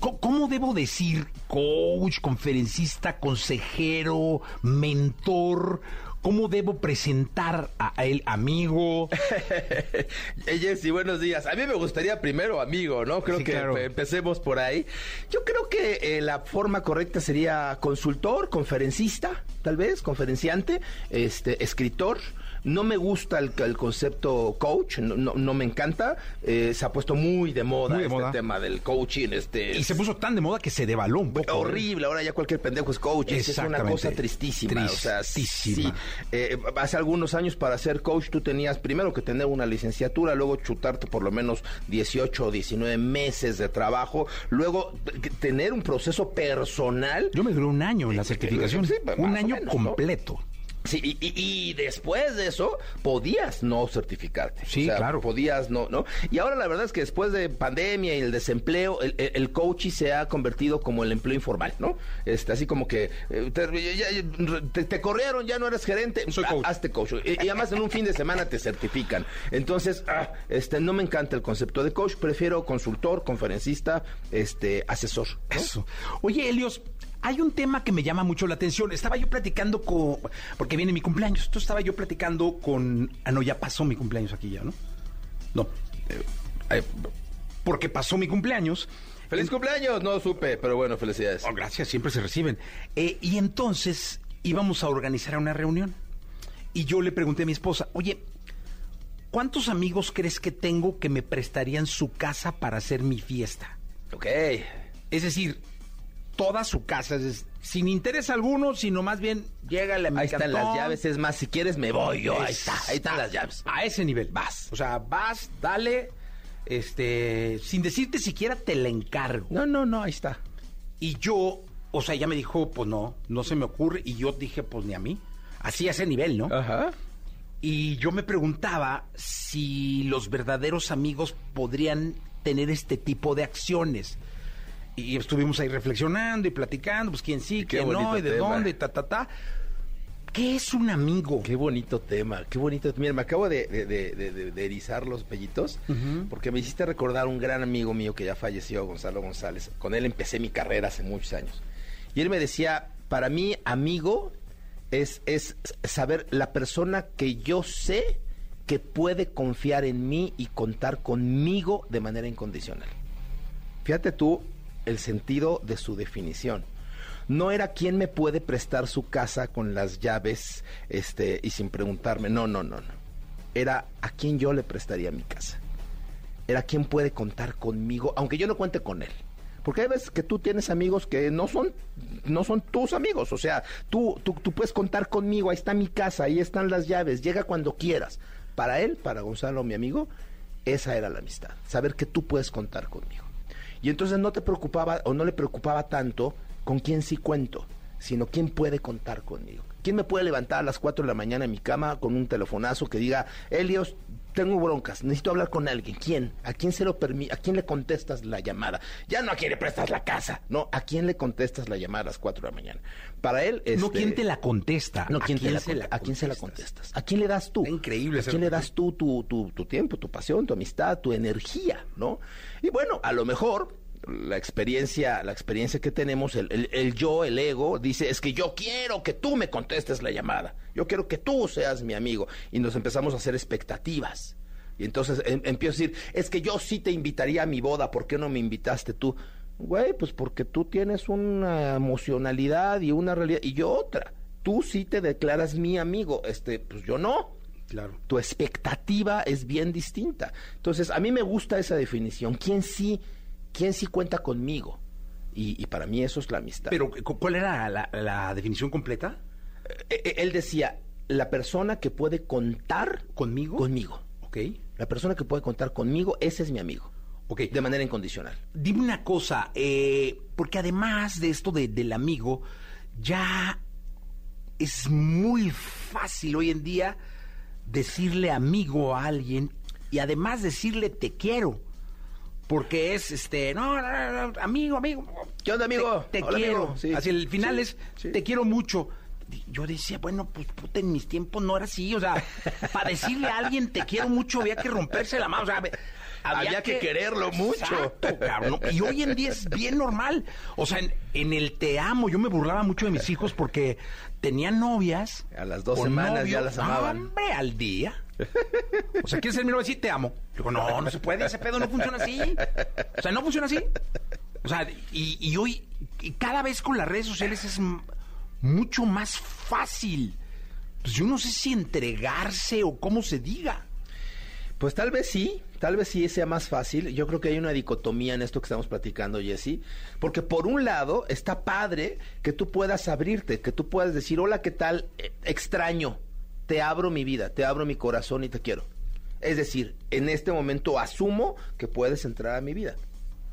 ¿cómo, debo decir coach, conferencista, consejero, mentor? ¿Cómo debo presentar a él, amigo? Jessy, buenos días. A mí me gustaría primero, amigo, ¿no? Creo Sí, que claro. empecemos por ahí. Yo creo que eh, la forma correcta sería consultor, conferencista, tal vez, conferenciante, este, escritor. No me gusta el, el concepto coach, no, no, no me encanta. Eh, se ha puesto muy de moda Muy de este moda. tema del coaching. Este, Y se puso tan de moda que se devaló un poco. ¿eh? Horrible, ahora ya cualquier pendejo es coach. Es una cosa tristísima. O sea, Tristísima. sí. Eh, hace algunos años para ser coach tú tenías primero que tener una licenciatura, luego chutarte por lo menos 18 o 19 meses de trabajo, luego tener un proceso personal. Yo me duré un año en la certificación. Sí, más un año menos, ¿no? Sí, y, y- y después de eso podías no certificarte. Sí, claro. Podías no, ¿no? Y ahora la verdad es que después de pandemia y el desempleo, el, coaching se ha convertido como el empleo informal, ¿no? Este, así como que eh, te, ya- ya- te- te corrieron, ya no eres gerente, Soy coach. ha- hazte coach. Y, y además en un fin de semana te certifican. Entonces, ah, este, no me encanta el concepto de coach, prefiero consultor, conferencista, este, asesor. ¿no? Eso. Oye, Helios, hay un tema que me llama mucho la atención. Estaba yo platicando con. Porque viene mi cumpleaños. Entonces estaba yo platicando con. Ah, no, ya pasó mi cumpleaños aquí ya, ¿no? No. eh, eh, porque pasó mi cumpleaños. ¡Feliz cumpleaños! No supe, pero bueno, felicidades. Oh, gracias, siempre se reciben. Eh, y entonces íbamos a organizar una reunión. Y yo le pregunté a mi esposa, oye, ¿cuántos amigos crees que tengo que me prestarían su casa para hacer mi fiesta? Ok. Es decir, toda su casa, es sin interés alguno, sino más bien, llégale a mi Ahí están las llaves, es más, si quieres me voy yo, ahí está, ahí están Está. las llaves. A ese nivel, vas. O sea, vas, dale, este, sin decirte siquiera te la encargo. No, no, no, ahí está. Y yo, o sea, ella me dijo, pues no, no se me ocurre. Y yo dije, pues ni a mí. Así a ese nivel, ¿no? Ajá. Y yo me preguntaba si los verdaderos amigos podrían tener este tipo de acciones. Y estuvimos ahí reflexionando y platicando, pues quién sí, quién no, y de tema. dónde, ta, ta, ta. ¿Qué es un amigo? Qué bonito tema, qué bonito. Mira, me acabo de, de- de- de- erizar los pellitos porque me hiciste recordar un gran amigo mío que ya falleció, Gonzalo González. Con él empecé mi carrera hace muchos años. Y él me decía, para mí, amigo es, es saber la persona que yo sé que puede confiar en mí y contar conmigo de manera incondicional. Fíjate tú el sentido de su definición. No era quien me puede prestar su casa con las llaves este, y sin preguntarme. No, no, no, no. Era a quien yo le prestaría mi casa. Era quien puede contar conmigo, aunque yo no cuente con él. Porque hay veces que tú tienes amigos que no son, no son tus amigos. O sea, tú, tú, tú puedes contar conmigo, ahí está mi casa, ahí están las llaves, llega cuando quieras. Para él, para Gonzalo, mi amigo, esa era la amistad. Saber que tú puedes contar conmigo. Y entonces no te preocupaba o no le preocupaba tanto con quién sí cuento, sino quién puede contar conmigo. ¿Quién me puede levantar a las 4 de la mañana en mi cama con un telefonazo que diga, Helios, tengo broncas, necesito hablar con alguien? ¿Quién? ¿A quién se lo permite? ¿A quién le contestas la llamada? Ya no a quién le prestas la casa, no, ¿a quién le contestas la llamada a las 4 de la mañana? Para él No este, quién te la contesta. no, ¿a ¿quién, te la, se con- ¿a quién se la contestas? ¿A quién le das tú? Increíble ¿A quién le das tú tu, tu, tu tiempo, tu pasión, tu amistad, tu energía, ¿no? Y bueno, a lo mejor la experiencia, la experiencia que tenemos, el, el- el yo, el ego, dice, es que yo quiero que tú me contestes la llamada. Yo quiero que tú seas mi amigo. Y nos empezamos a hacer expectativas. Y entonces em- empiezo a decir, es que yo sí te invitaría a mi boda, ¿por qué no me invitaste tú? Güey, pues porque tú tienes una emocionalidad y una realidad, y yo otra. Tú sí te declaras mi amigo, este, pues yo no. Claro. Tu expectativa es bien distinta. Entonces, a mí me gusta esa definición. ¿Quién sí, quién sí cuenta conmigo? Y, y para mí eso es la amistad. Pero, ¿cu- ¿cuál era la, la definición completa? Eh, eh, él decía, la persona que puede contar ¿Conmigo? conmigo. Ok. La persona que puede contar conmigo, ese es mi amigo. Ok. De manera incondicional. Dime una cosa, eh, porque además de esto de- del amigo, ya es muy fácil hoy en día decirle amigo a alguien y además decirle te quiero. Porque es este, no, no, no, no, amigo, amigo. ¿Qué onda, amigo? Te, te Hola, quiero. amigo. Sí. Así el final Sí, es sí. te quiero mucho. Yo decía, bueno, pues puta, en mis tiempos no era así. O sea, para decirle a alguien te quiero mucho había que romperse la mano. O sea, Había que quererlo mucho. Cabrón. Y hoy en día es bien normal. O sea, en, en el te amo, yo me burlaba mucho de mis hijos porque tenían novias. A las dos semanas ya las amaban. Hombre, al día. O sea, ¿quieres ser mi novia? Sí, te amo. Digo, no, no se puede, ese pedo no funciona así. O sea, no funciona así. O sea, y, y hoy, y cada vez con las redes sociales es mucho más fácil. Pues yo no sé si entregarse o cómo se diga. Pues tal vez sí, tal vez sí sea más fácil. Yo creo que hay una dicotomía en esto que estamos platicando, Jesse. Porque por un lado está padre que tú puedas abrirte, que tú puedas decir, hola, ¿qué tal? Eh, extraño, te abro mi vida, te abro mi corazón y te quiero. Es decir, en este momento asumo que puedes entrar a mi vida.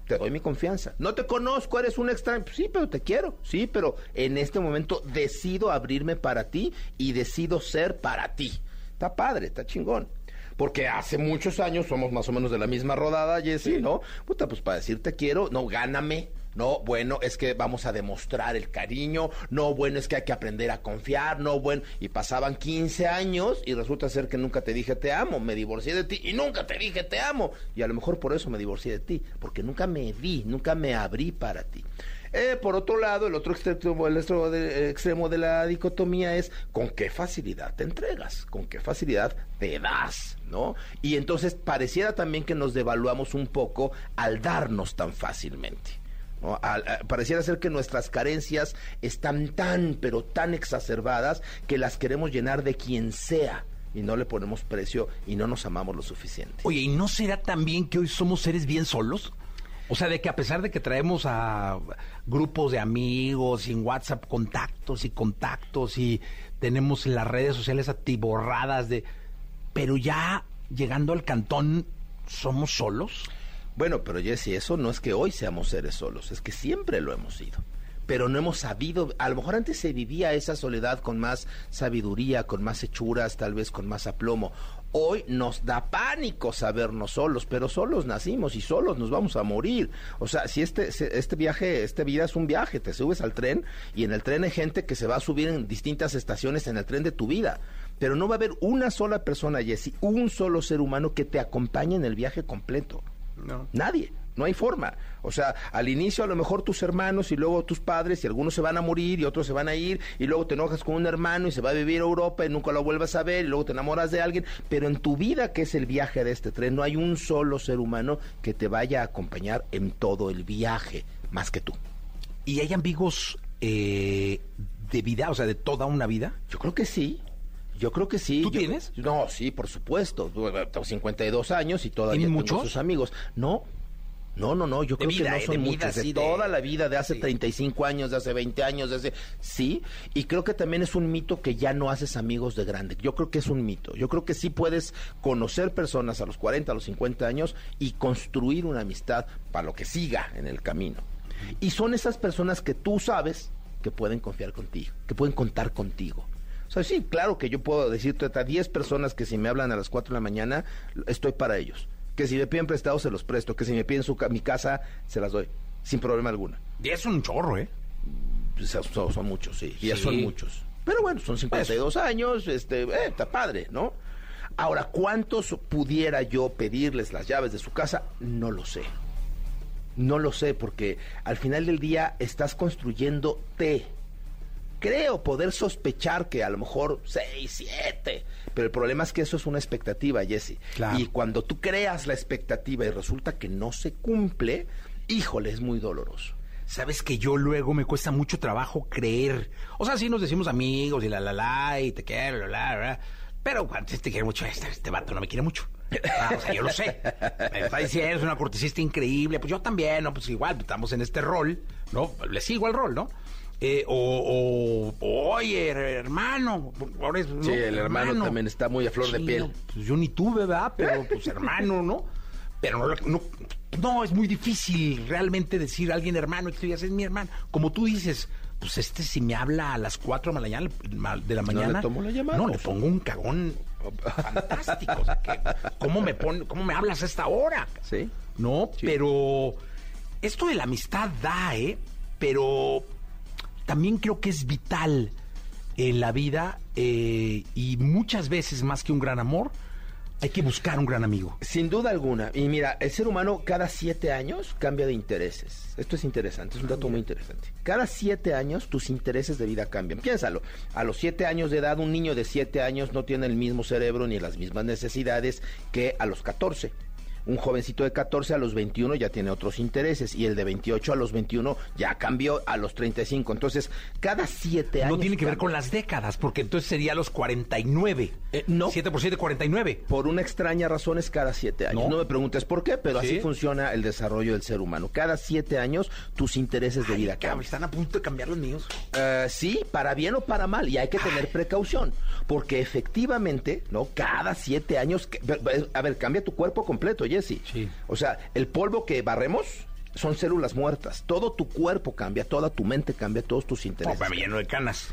Te doy mi confianza. No te conozco, eres un extraño. Sí, pero te quiero. Sí, pero en este momento decido abrirme para ti y decido ser para ti. Está padre, está chingón. Porque hace muchos años somos más o menos de la misma rodada, Jessy, ¿no? Puta, pues para decir te quiero, no, gáname. No, bueno, es que vamos a demostrar el cariño. No, bueno, es que hay que aprender a confiar. No, bueno, y pasaban 15 años y resulta ser que nunca te dije te amo. Me divorcié de ti y nunca te dije te amo. Y a lo mejor por eso me divorcié de ti, porque nunca me vi, nunca me abrí para ti. Eh, por otro lado, el otro extremo, el otro extremo de la dicotomía es con qué facilidad te entregas, con qué facilidad te das, ¿no? Y entonces pareciera también que nos devaluamos un poco al darnos tan fácilmente. A- pareciera ser que nuestras carencias están tan, pero tan exacerbadas que las queremos llenar de quien sea y no le ponemos precio y no nos amamos lo suficiente. Oye, ¿y no será también que hoy somos seres bien solos? O sea, de que a pesar de que traemos a grupos de amigos y en WhatsApp contactos y contactos y tenemos las redes sociales atiborradas de... Pero ya llegando al cantón, ¿somos solos? Bueno, pero Jesse, eso no es que hoy seamos seres solos, es que siempre lo hemos sido. Pero no hemos sabido, a lo mejor antes se vivía esa soledad con más sabiduría, con más hechuras, tal vez con más aplomo. Hoy nos da pánico sabernos solos, pero solos nacimos y solos nos vamos a morir. O sea, si este, este viaje, esta vida es un viaje, te subes al tren y en el tren hay gente que se va a subir en distintas estaciones en el tren de tu vida. Pero no va a haber una sola persona, Jesse, un solo ser humano que te acompañe en el viaje completo. No. Nadie, no hay forma. O sea, al inicio a lo mejor tus hermanos y luego tus padres y algunos se van a morir y otros se van a ir y luego te enojas con un hermano y se va a vivir a Europa y nunca lo vuelvas a ver y luego te enamoras de alguien, pero en tu vida que es el viaje de este tren no hay un solo ser humano que te vaya a acompañar en todo el viaje, más que tú. ¿Y hay amigos eh, de vida, o sea, de toda una vida? Yo creo que sí. Yo creo que sí. ¿Tú Yo- tienes? No, sí, por supuesto. Tengo 52 años y todavía ¿Tienen tengo muchos? sus amigos. No. No, no, no, yo creo vida, que no eh, son de vida, muchos, de de- toda la vida, de hace sí. 35 años, de hace 20 años, de hace... Sí, y creo que también es un mito que ya no haces amigos de grande. Yo creo que es un mito. Yo creo que sí puedes conocer personas a los 40, a los 50 años y construir una amistad para lo que siga en el camino. Y son esas personas que tú sabes que pueden confiar contigo, que pueden contar contigo. O sea, sí, claro que yo puedo decirte hasta 10 personas que si me hablan a las 4 de la mañana, estoy para ellos. Que si me piden prestado, se los presto. Que si me piden su mi casa, se las doy. Sin problema alguno. Y es un chorro, ¿eh? Pues, Son, son muchos, sí. Ya Sí. son muchos. Pero bueno, son 52 años, este, eh, está padre, ¿no? Ahora, ¿cuántos pudiera yo pedirles las llaves de su casa? No lo sé. No lo sé, porque al final del día estás construyendo té. Creo poder sospechar que a lo mejor seis, siete. Pero el problema es que eso es una expectativa, Jesse. Claro. Y cuando tú creas la expectativa y resulta que no se cumple, híjole, es muy doloroso. Sabes que yo luego me cuesta mucho trabajo creer. O sea, sí nos decimos amigos y la la la y te quiero, la la la. Pero antes te quiere mucho, este, este vato no me quiere mucho. Ah, o sea, yo lo sé. Me está diciendo, es una cortesista increíble. Pues yo también, ¿no? Pues igual, estamos en este rol, ¿no? Le sigo al rol, ¿no? Eh, o, o, oye, hermano. ahora es- Sí, ¿no? el hermano también está muy a flor de piel. no, pues yo ni tuve, ¿verdad? Pero pues hermano, ¿no? Pero no, no, es muy difícil realmente decir a alguien hermano, esto ya es mi hermano. Como tú dices, pues este si me habla a las 4 de la mañana, de la No le mañana tomo la llamada, no, le pongo un cagón fantástico. O sea, que, ¿cómo, me pon, ¿Cómo me hablas a esta hora? ¿Sí? No, Sí. pero esto de la amistad da, ¿eh? Pero también creo que es vital en la vida eh, y muchas veces más que un gran amor, hay que buscar un gran amigo. Sin duda alguna. Y mira, el ser humano cada siete años cambia de intereses. Esto es interesante, es un dato muy interesante. Cada siete años tus intereses de vida cambian. Piénsalo. A los siete años de edad, un niño de siete años no tiene el mismo cerebro ni las mismas necesidades que a los 14. Un jovencito de 14 a los 21 ya tiene otros intereses y el de 28 a los 21 ya cambió a los 35. Entonces, cada siete años... No tiene que ver con las décadas, porque entonces sería los 49. Eh, no. 7 por 7, 49. Por una extraña razón es cada siete años. ¿No? No, me preguntes por qué, pero ¿Sí? así funciona el desarrollo del ser humano. Cada siete años tus intereses de vida cambian. están a punto de cambiar los míos. Eh, sí, para bien o para mal, y hay que tener precaución, porque efectivamente, ¿no? Cada siete años, que- a ver, cambia tu cuerpo completo, Jesse. Sí. O sea, el polvo que barremos son células muertas. Todo tu cuerpo cambia, toda tu mente cambia, todos tus intereses. me lleno de canas.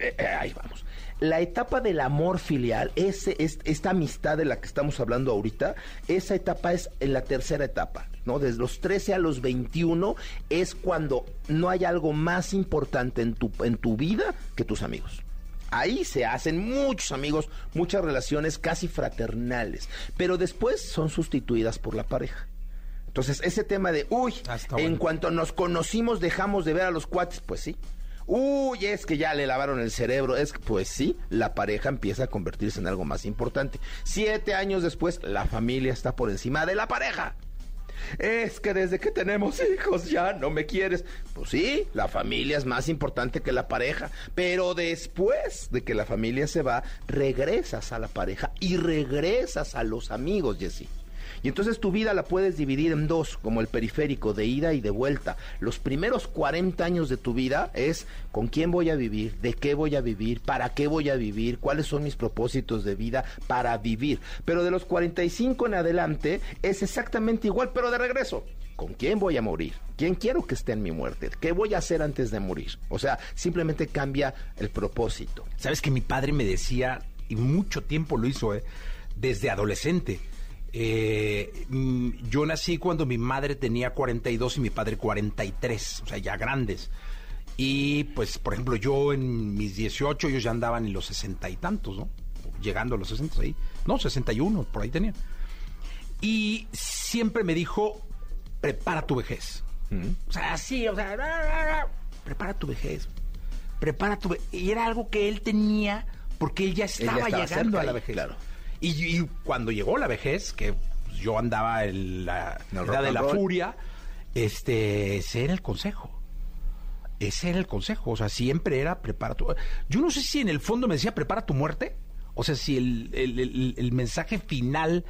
Eh, eh, ahí vamos. La etapa del amor filial, ese, es, esta amistad de la que estamos hablando ahorita, esa etapa es en la tercera etapa, ¿no? Desde los 13 a los 21 es cuando no hay algo más importante en tu, en tu vida que tus amigos. Ahí se hacen muchos amigos, muchas relaciones casi fraternales, pero después son sustituidas por la pareja. Entonces, ese tema de, uy, Ah, en bueno. cuanto nos conocimos dejamos de ver a los cuates, pues sí. Uy, es que ya le lavaron el cerebro. Es que, pues sí, la pareja empieza a convertirse en algo más importante. Siete años después, la familia está por encima de la pareja. Es que desde que tenemos hijos ya no me quieres. Pues sí, la familia es más importante que la pareja. Pero después de que la familia se va, regresas a la pareja y regresas a los amigos, Jessy. Y entonces tu vida la puedes dividir en dos, como el periférico, de ida y de vuelta. Los primeros 40 años de tu vida es con quién voy a vivir, de qué voy a vivir, para qué voy a vivir, cuáles son mis propósitos de vida para vivir. Pero de los 45 en adelante es exactamente igual, pero de regreso. ¿Con quién voy a morir? ¿Quién quiero que esté en mi muerte? ¿Qué voy a hacer antes de morir? O sea, simplemente cambia el propósito. Sabes que mi padre me decía, y mucho tiempo lo hizo, ¿eh? desde adolescente. Eh, mm, yo nací cuando mi madre tenía 42 y mi padre 43, o sea, ya grandes. Y pues, por ejemplo, yo en mis 18, ellos ya andaban en los 60 y tantos, ¿no? Llegando a los 60 ahí. No, 61, por ahí tenía. Y siempre me dijo, prepara tu vejez. O sea, así, o sea, ra, ra, ra, prepara tu vejez. Prepara tu vejez. Y era algo que él tenía porque él ya estaba, estaba llegando a la vejez. claro. Y, y cuando llegó la vejez, que yo andaba en la En edad de la roll. furia, este, ese era el consejo. Ese era el consejo. O sea, siempre era prepara tu. Yo no sé si en el fondo me decía prepara tu muerte. O sea, si el, el- el- el mensaje final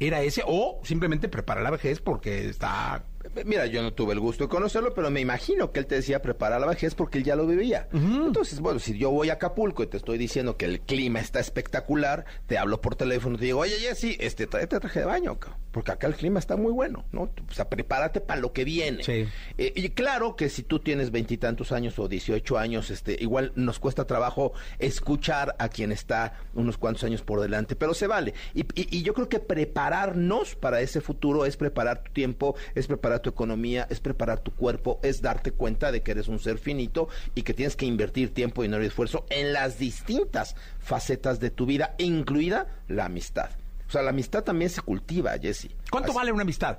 era ese, o simplemente prepara la vejez porque está. Mira, yo no tuve el gusto de conocerlo, pero me imagino que él te decía prepara la vejez porque él ya lo vivía. Entonces, bueno, si yo voy a Acapulco y te estoy diciendo que el clima está espectacular, te hablo por teléfono y te digo, oye, Jessy, este, tráete traje de baño, porque acá el clima está muy bueno, ¿no? O sea, prepárate para lo que viene. Sí. Eh, y claro que si tú tienes veintitantos años o 18 años, este, igual nos cuesta trabajo escuchar a quien está unos cuantos años por delante, pero se vale. Y, y- y yo creo que prepararnos para ese futuro es preparar tu tiempo, es preparar tu economía, es preparar tu cuerpo, es darte cuenta de que eres un ser finito y que tienes que invertir tiempo, dinero y esfuerzo en las distintas facetas de tu vida, incluida la amistad. O sea, la amistad también se cultiva, Jesse. ¿Cuánto Así- vale una amistad?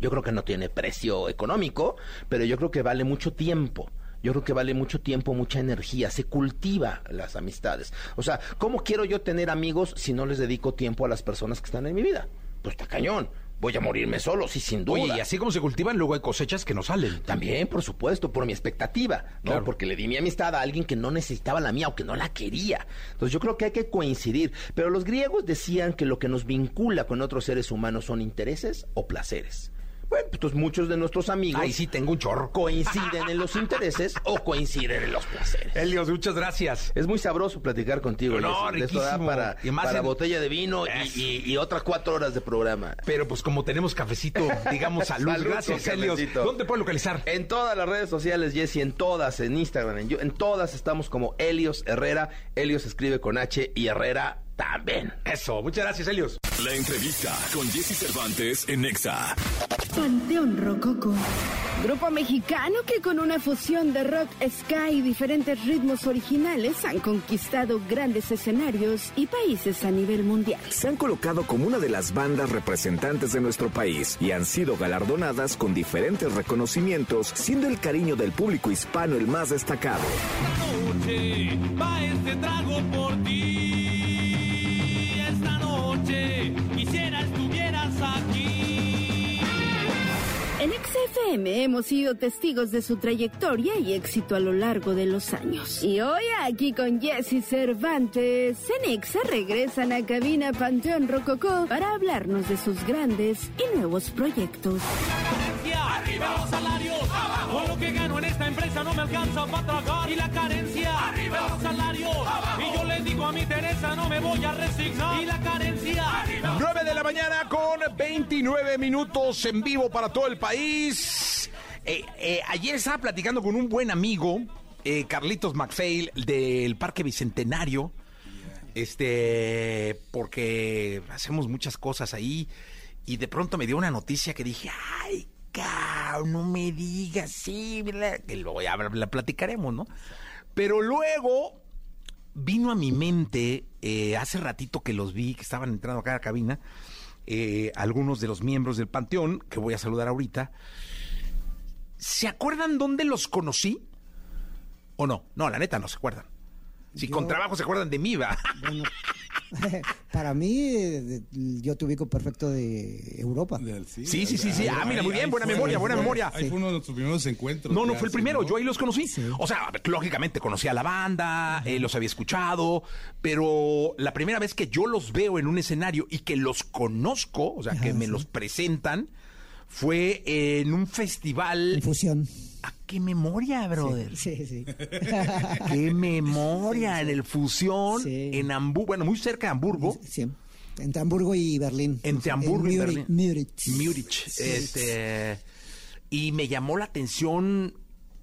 yo creo que no tiene precio económico, pero yo creo que vale mucho tiempo. Yo creo que vale mucho tiempo, mucha energía. Se cultiva las amistades. O sea, ¿cómo quiero yo tener amigos si no les dedico tiempo a las personas que están en mi vida? Pues está cañón. Voy a morirme solo, sí, sin duda. Oye, y así como se cultivan, luego hay cosechas que no salen. También, por supuesto, por mi expectativa, ¿no? Claro. Porque le di mi amistad a alguien que no necesitaba la mía o que no la quería. Entonces yo creo que hay que coincidir. Pero los griegos decían que lo que nos vincula con otros seres humanos son intereses o placeres. Bueno, pues muchos de nuestros amigos Ay, sí, tengo un chorro. coinciden en los intereses o coinciden en los placeres. Helios, muchas gracias. Es muy sabroso platicar contigo. No, Jessy. Esto da para, Y más para en- botella de vino y, Eso. y- y otras cuatro horas de programa. Pero pues como tenemos cafecito, digamos salud. Salud Gracias, Helios. ¿Dónde puedes localizar? En todas las redes sociales, Jesse, en todas, en Instagram, en, Yo- en todas estamos como Helios Herrera. Helios escribe con H y Herrera también. Eso, muchas gracias, Helios. La entrevista con Jesse Cervantes en Nexa. Panteón Rococo. Grupo mexicano que con una fusión de rock, ska y diferentes ritmos originales han conquistado grandes escenarios y países a nivel mundial. Se han colocado como una de las bandas representantes de nuestro país y han sido galardonadas con diferentes reconocimientos, siendo el cariño del público hispano el más destacado. noche va este trago por ti. Noche quisiera estuvieras aquí. En XFM hemos sido testigos de su trayectoria y éxito a lo largo de los años. Y hoy aquí con Jesse Cervantes, en Exa regresan a cabina Panteón Rococó para hablarnos de sus grandes y nuevos proyectos. Arriba los salarios. Con lo que gano en esta empresa no me alcanza para tragar. Y la carencia. Arriba los salarios. Digo mi Teresa, no me voy a resignar. Y la carencia. Arriba. 9 de la mañana con 29 minutos en vivo para todo el país. Eh, eh, ayer estaba platicando con un buen amigo, eh, Carlitos McPhail, del Parque Bicentenario. Este, porque hacemos muchas cosas ahí. Y de pronto me dio una noticia que dije, ay, cabrón, no me digas, sí, mira", que luego la platicaremos, ¿no? Pero luego vino a mi mente, eh, hace ratito que los vi, que estaban entrando acá a la cabina, eh, algunos de los miembros del Panteón, que voy a saludar ahorita. ¿Se acuerdan dónde los conocí? ¿O no? No, la neta, no se acuerdan. Si Yo- con trabajo se acuerdan de mí, va. Bueno, para mí, yo te ubico perfecto de Europa. Sí, sí, sí, sí. Ah, mira, muy bien, buena memoria, buena memoria. Ahí fue uno de nuestros primeros encuentros. No, no fue el primero, ¿no? yo ahí los conocí. O sea, lógicamente conocía a la banda, eh, los había escuchado, pero la primera vez que yo los veo en un escenario y que los conozco, o sea, que Ajá, me sí. los presentan, fue en un festival. Infusión. ¿A qué memoria, brother? Sí, sí. Qué memoria en el Fusión, Sí. en Hamburgo, bueno, muy cerca de Hamburgo. Sí. Entre Hamburgo y Berlín. Entre Hamburgo En y Berlín. Múrich. Múrich. Sí. Este, y me llamó la atención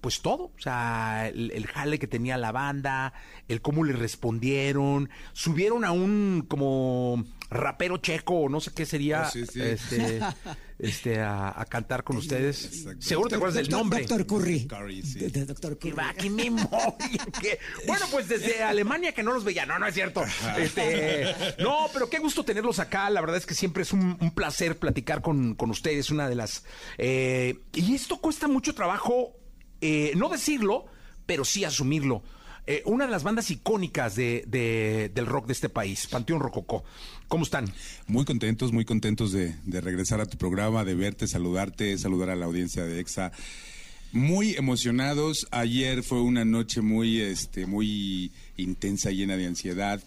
pues todo, o sea, el, el jale que tenía la banda, el cómo le respondieron, subieron a un como rapero checo o no sé qué sería, Oh, sí, sí. este, este, a, a cantar con ustedes. Exacto. Seguro te acuerdas del Doctor- nombre. Doctor Curry. Curry, sí. De- de Doctor Que Curry. va, qué memoria. qué- Bueno, pues desde Alemania que no los veía. No, no es cierto. Este, no, pero qué gusto tenerlos acá. La verdad es que siempre es un, un placer platicar con, con ustedes. Una de las. eh, y esto cuesta mucho trabajo, eh, no decirlo, pero sí asumirlo. Eh, una de las bandas icónicas de, de- del rock de este país, Panteón Rococó. ¿Cómo están? Muy contentos, muy contentos de, de regresar a tu programa, de verte, saludarte, saludar a la audiencia de EXA. Muy emocionados. Ayer fue una noche muy, este, muy intensa, llena de ansiedad,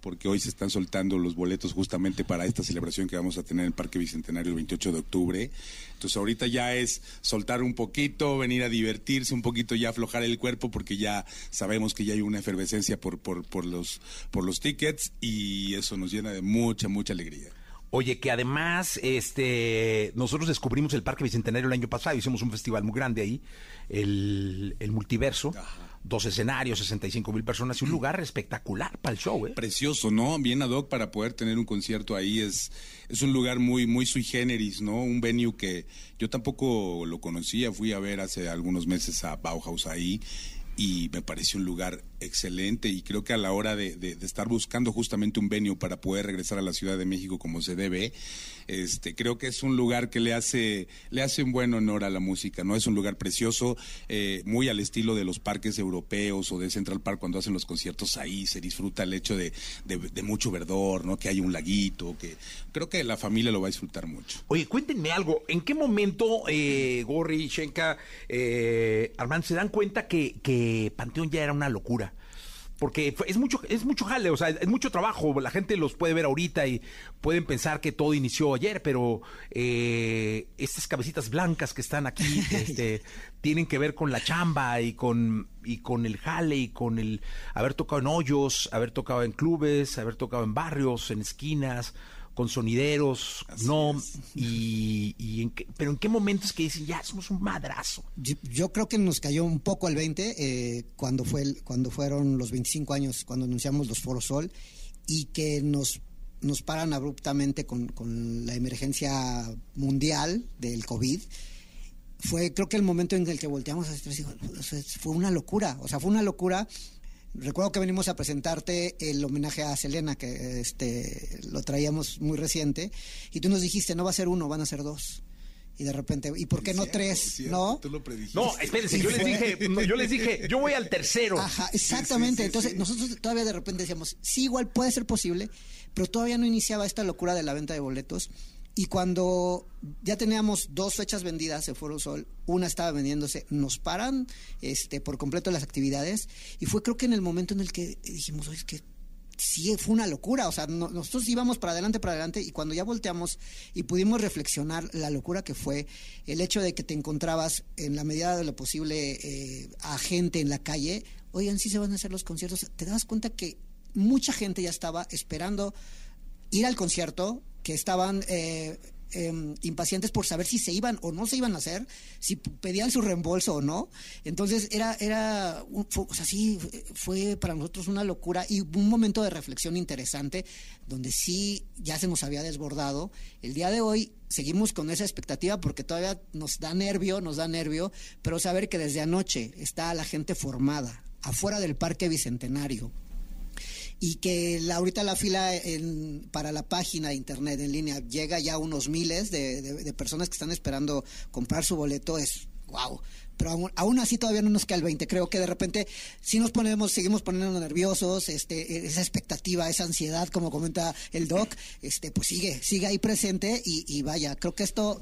porque hoy se están soltando los boletos justamente para esta celebración que vamos a tener en el Parque Bicentenario el 28 de octubre. Entonces ahorita ya es soltar un poquito, venir a divertirse un poquito, ya aflojar el cuerpo, porque ya sabemos que ya hay una efervescencia por, por, por los, por los tickets y eso nos llena de mucha, mucha alegría. Oye, que además, este, nosotros descubrimos el Parque Bicentenario el año pasado, hicimos un festival muy grande ahí, el, el multiverso, dos escenarios, 65 mil personas y un lugar espectacular para el show, ¿eh? precioso, ¿no? Bien ad hoc para poder tener un concierto ahí. Es, es un lugar muy, muy sui generis, ¿no? Un venue que yo tampoco lo conocía. Fui a ver hace algunos meses a Bauhaus ahí y me pareció un lugar excelente y creo que a la hora de, de- de estar buscando justamente un venue para poder regresar a la Ciudad de México como se debe, este, creo que es un lugar que le hace, le hace un buen honor a la música, ¿no? Es un lugar precioso, eh, muy al estilo de los parques europeos o de Central Park cuando hacen los conciertos ahí, se disfruta el hecho de, de- mucho verdor, ¿no? Que hay un laguito, que creo que la familia lo va a disfrutar mucho. Oye, cuéntenme algo, ¿en qué momento eh, Gorri, Shenka, eh, Armando se dan cuenta que, que Panteón ya era una locura? Porque es mucho, es mucho jale, o sea, es mucho trabajo. La gente los puede ver ahorita y pueden pensar que todo inició ayer, pero eh, estas cabecitas blancas que están aquí este, tienen que ver con la chamba y con, y con el jale y con el haber tocado en hoyos, haber tocado en clubes, haber tocado en barrios, en esquinas, con sonideros, no, y, y en qué- pero en qué momento es que dicen, ya somos un madrazo. Yo, yo creo que nos cayó un poco el 20 eh, cuando fue el- cuando fueron los 25 años cuando anunciamos los Foro Sol y que nos nos paran abruptamente con, con la emergencia mundial del COVID. Fue creo que el momento en el que volteamos a sea, fue una locura, o sea, fue una locura. Recuerdo que venimos a presentarte el homenaje a Selena, que este lo traíamos muy reciente, y tú nos dijiste, no va a ser uno, van a ser dos. Y de repente, ¿y por qué no Cierto, tres? cierto, ¿No? Tú lo predijiste. No, espérense, yo les dije, no, yo les dije, yo voy al tercero. Ajá, exactamente. sí, sí, Entonces, sí. nosotros todavía de repente decíamos, sí, igual puede ser posible, pero todavía no iniciaba esta locura de la venta de boletos. Y cuando ya teníamos dos fechas vendidas de Foro Sol, una estaba vendiéndose, nos paran este, por completo las actividades. Y fue creo que en el momento en el que dijimos, oye, es que sí, fue una locura. O sea, no- nosotros íbamos para adelante, para adelante, y cuando ya volteamos y pudimos reflexionar la locura que fue el hecho de que te encontrabas en la medida de lo posible eh, a gente en la calle, oigan, sí se van a hacer los conciertos, te das cuenta que mucha gente ya estaba esperando ir al concierto, que estaban eh, em, impacientes por saber si se iban o no se iban a hacer, si pedían su reembolso o no. Entonces era, era, o sea, sí, fue para nosotros una locura y un momento de reflexión interesante donde sí ya se nos había desbordado. El día de hoy seguimos con esa expectativa porque todavía nos da nervio, nos da nervio, pero saber que desde anoche está la gente formada afuera del Parque Bicentenario y que la, ahorita la fila en- para la página de internet en línea llega ya a unos miles de, personas que están esperando comprar su boleto es wow. Pero aún, aún así todavía no nos queda el 20. Creo que de repente sí nos ponemos, seguimos poniéndonos nerviosos, este, esa expectativa, esa ansiedad, como comenta el doc, este, pues sigue, sigue ahí presente y, vaya, creo que esto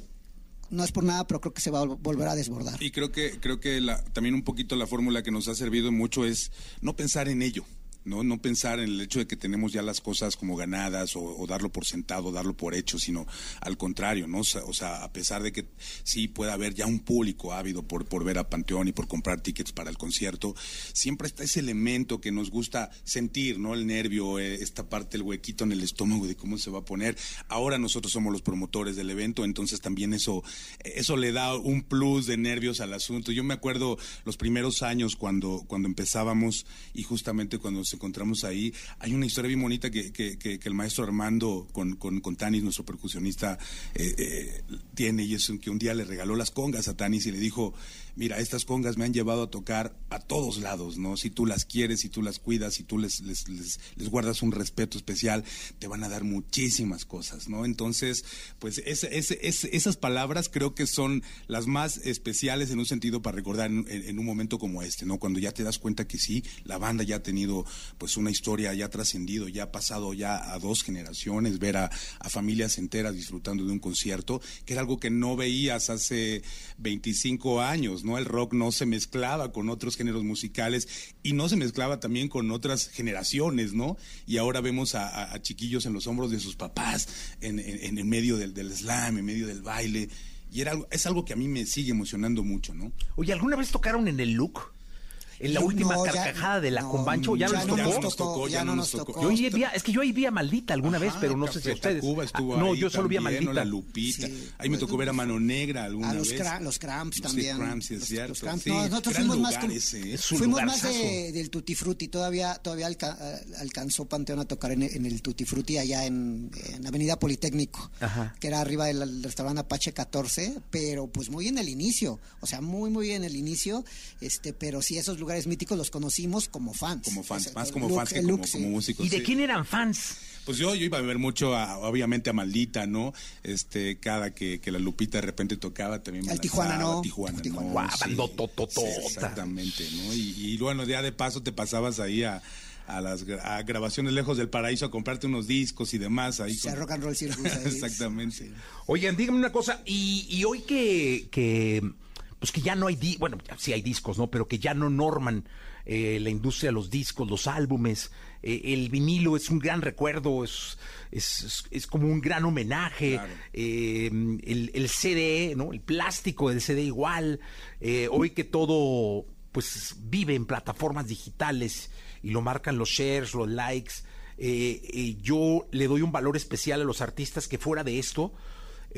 no es por nada, pero creo que se va a vol- volver a desbordar. Y creo que, creo que la- también un poquito la fórmula que nos ha servido mucho es no pensar en ello. ¿No? No pensar en el hecho de que tenemos ya las cosas como ganadas o, darlo por sentado, darlo por hecho, sino al contrario, ¿no? O sea, a pesar de que sí pueda haber ya un público ávido por, por ver a Panteón y por comprar tickets para el concierto, siempre está ese elemento que nos gusta sentir, ¿no? El nervio, eh, esta parte, el huequito en el estómago de cómo se va a poner. Ahora nosotros somos los promotores del evento, entonces también eso, eso le da un plus de nervios al asunto. Yo me acuerdo los primeros años cuando, cuando empezábamos y justamente cuando nos encontramos ahí, hay una historia bien bonita que, que, que, que el maestro Armando con, con, con Tanis, nuestro percusionista, eh, eh, tiene y es que un día le regaló las congas a Tanis y le dijo, mira, estas congas me han llevado a tocar a todos lados, ¿no? Si tú las quieres, si tú las cuidas, si tú les, les, les, guardas un respeto especial, te van a dar muchísimas cosas, ¿no? Entonces, pues ese, ese, ese, esas palabras creo que son las más especiales en un sentido para recordar en, un momento como este, ¿no? Cuando ya te das cuenta que sí, la banda ya ha tenido pues una historia, ya ha trascendido, ya ha pasado ya a dos generaciones, ver a, a familias enteras disfrutando de un concierto, que era algo que no veías hace 25 años, ¿no? El rock no se mezclaba con otros géneros musicales y no se mezclaba también con otras generaciones, ¿no? Y ahora vemos a, chiquillos en los hombros de sus papás, en, en, en medio del, del, slam, en medio del baile. Y era algo, es algo que a mí me sigue emocionando mucho, ¿no? Oye, ¿alguna vez tocaron en el look? En la última no, carcajada ya, de la no, Combancho, ¿ya, ya nos, no tocó? nos tocó? Ya no nos tocó. Yo ahí vi, es que yo ahí vi a Maldita alguna Ajá, vez, pero no sé si ustedes. Estuvo Ah, no, ahí yo solo vi a. Maldita. La Lupita. Sí. Ahí me tocó ver a Mano Negra alguna A los, vez. cra- los Cramps Sí, también. Cramps, sí, es Los- cierto. los Cramps. Sí, No, nosotros fuimos más ese, ¿eh? Fuimos más de- del Tutti Frutti. Todavía, todavía alca- eh, alcanzó Panteón a tocar en, en el Tutti Frutti allá en, en Avenida Politécnico, Ajá. que era arriba del restaurante Apache 14, pero pues muy en el inicio. O sea, muy, muy en el inicio. este Pero sí, esos lugares míticos los conocimos como fans. Como fans, O sea, más como look- fans que como, look, sí. como músicos. ¿Y de sí. quién eran fans? Pues yo, yo iba a ver mucho, a, obviamente, a Maldita, ¿no? Este, cada que, que la Lupita de repente tocaba también me Al Tijuana, lanzaba, ¿no? Tijuana, Tijuana. ¿no? Guau, Sí. exactamente, ¿no? Y, y bueno, ya de paso te pasabas ahí a, a las a grabaciones lejos del paraíso a comprarte unos discos y demás ahí. O sea, con- Rock and Roll Circus. Exactamente. Oigan, díganme una cosa, y, y hoy que, que, pues que ya no hay, di- bueno, sí hay discos, ¿no? Pero que ya no norman eh, la industria los discos, los álbumes, eh, el vinilo es un gran recuerdo, es, es, es- como un gran homenaje, Claro. eh, el, el CD, ¿no? El plástico del CD igual, hoy que todo, pues vive en plataformas digitales y lo marcan los shares, los likes, yo le doy un valor especial a los artistas que fuera de esto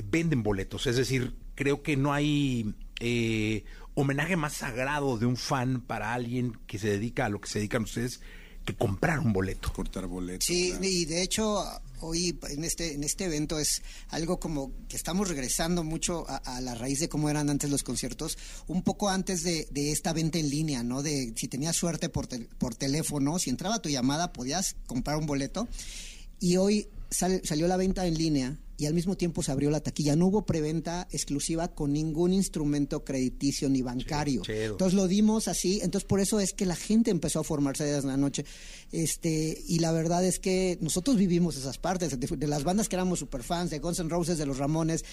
venden boletos. Es decir, creo que no hay eh, homenaje más sagrado de un fan para alguien que se dedica a lo que se dedican ustedes que comprar un boleto. Cortar boletos. Sí, claro. y de hecho hoy en este en este evento es algo como que estamos regresando mucho a, a la raíz de cómo eran antes los conciertos, un poco antes de, de esta venta en línea, ¿no? De si tenías suerte por, tel- por teléfono, si entraba tu llamada podías comprar un boleto y hoy sal- salió la venta en línea y al mismo tiempo se abrió la taquilla. No hubo preventa exclusiva con ningún instrumento crediticio ni bancario. chido. Entonces lo dimos así, entonces por eso es que la gente empezó a formarse desde la noche. Este, y la verdad es que nosotros vivimos esas partes, de, de las bandas que éramos superfans, de Guns N' Roses, de los Ramones,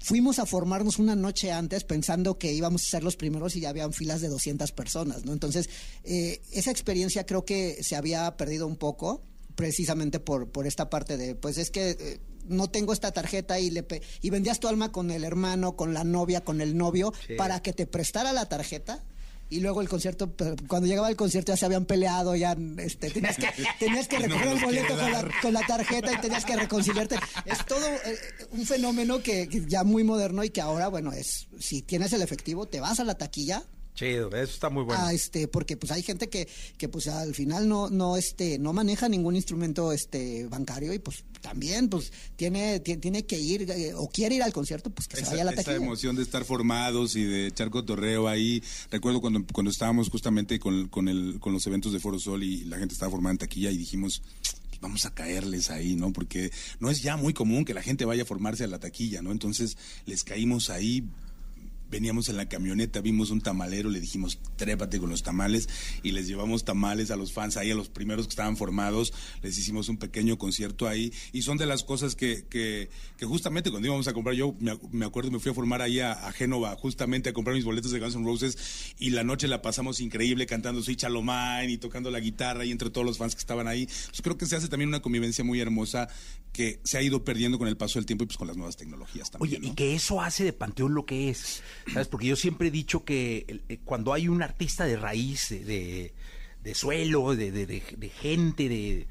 fuimos a formarnos una noche antes pensando que íbamos a ser los primeros y ya habían filas de 200 personas, ¿no? Entonces, eh, esa experiencia creo que se había perdido un poco precisamente por, por esta parte de, pues es que eh, no tengo esta tarjeta y le pe- y vendías tu alma con el hermano, con la novia, con el novio, Sí. para que te prestara la tarjeta. Y luego el concierto, cuando llegaba el concierto ya se habían peleado, ya este, tenías que, tenías que No recoger el los boleto con la, con la tarjeta y tenías que reconciliarte. Es todo eh, un fenómeno que, que ya muy moderno y que ahora, bueno, es si tienes el efectivo, te vas a la taquilla, Chido, eso está muy bueno. a este porque pues hay gente que que pues al final no no este no maneja ningún instrumento este bancario y pues también pues tiene ti- tiene que ir eh, o quiere ir al concierto pues que se Esa, vaya a la esa taquilla emoción de estar formados y de echar cotorreo ahí. Recuerdo cuando, cuando estábamos justamente con, con, el, con los eventos de Foro Sol y la gente estaba formada en taquilla y dijimos, "Pues vamos a caerles ahí, ¿no? Porque no es ya muy común que la gente vaya a formarse a la taquilla, ¿no? Entonces les caímos ahí veníamos en la camioneta, vimos un tamalero, le dijimos, trépate con los tamales y les llevamos tamales a los fans ahí, a los primeros que estaban formados, les hicimos un pequeño concierto ahí y son de las cosas que, que, que justamente cuando íbamos a comprar, yo me, me acuerdo, me fui a formar ahí a, a Génova justamente a comprar mis boletos de Guns N' Roses y la noche la pasamos increíble cantando Soy Chalomán y tocando la guitarra y entre todos los fans que estaban ahí. Pues creo que se hace también una convivencia muy hermosa que se ha ido perdiendo con el paso del tiempo y pues con las nuevas tecnologías también. Oye, ¿no? y que eso hace de Panteón lo que es, ¿sabes? Porque yo siempre he dicho que eh, cuando hay un artista de raíz, de, de, de suelo, de- de gente, de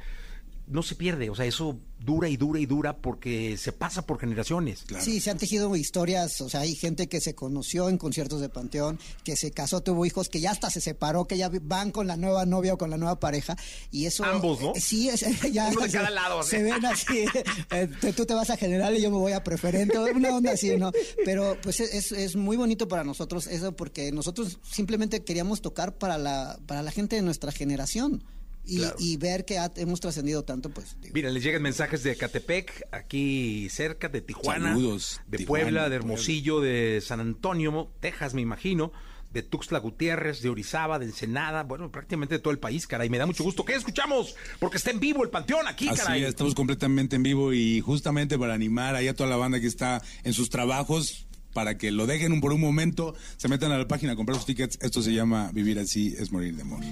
no se pierde, o sea, eso dura y dura y dura porque se pasa por generaciones. Sí, se han tejido historias, o sea, hay gente que se conoció en conciertos de Panteón, que se casó, tuvo hijos, que ya hasta se separó, que ya van con la nueva novia o con la nueva pareja, y eso... Ambos, ¿no? eh, Sí, es, ya Uno de se, cada lado, se ¿sí? ven así, eh, tú- tú te vas a general y yo me voy a preferente, una onda así, ¿no? Pero pues es, es muy bonito para nosotros eso, porque nosotros simplemente queríamos tocar para la, para la gente de nuestra generación. Y, y ver que ha- hemos trascendido tanto, pues digo, Mira, les llegan mensajes de Catepec, aquí cerca, de Tijuana, Saludos, de Tijuana, Puebla, de Puebla. Hermosillo, de San Antonio, Texas, me imagino, de Tuxtla Gutiérrez, de Orizaba, de Ensenada, bueno, prácticamente de todo el país, caray. Me da mucho gusto. ¿Qué escuchamos? Porque está en vivo el Panteón aquí, Así caray. es, estamos completamente en vivo y justamente para animar ahí a toda la banda que está en sus trabajos, para que lo dejen un- por un momento, se metan a la página a comprar sus tickets. Esto se llama Vivir así es morir de amor.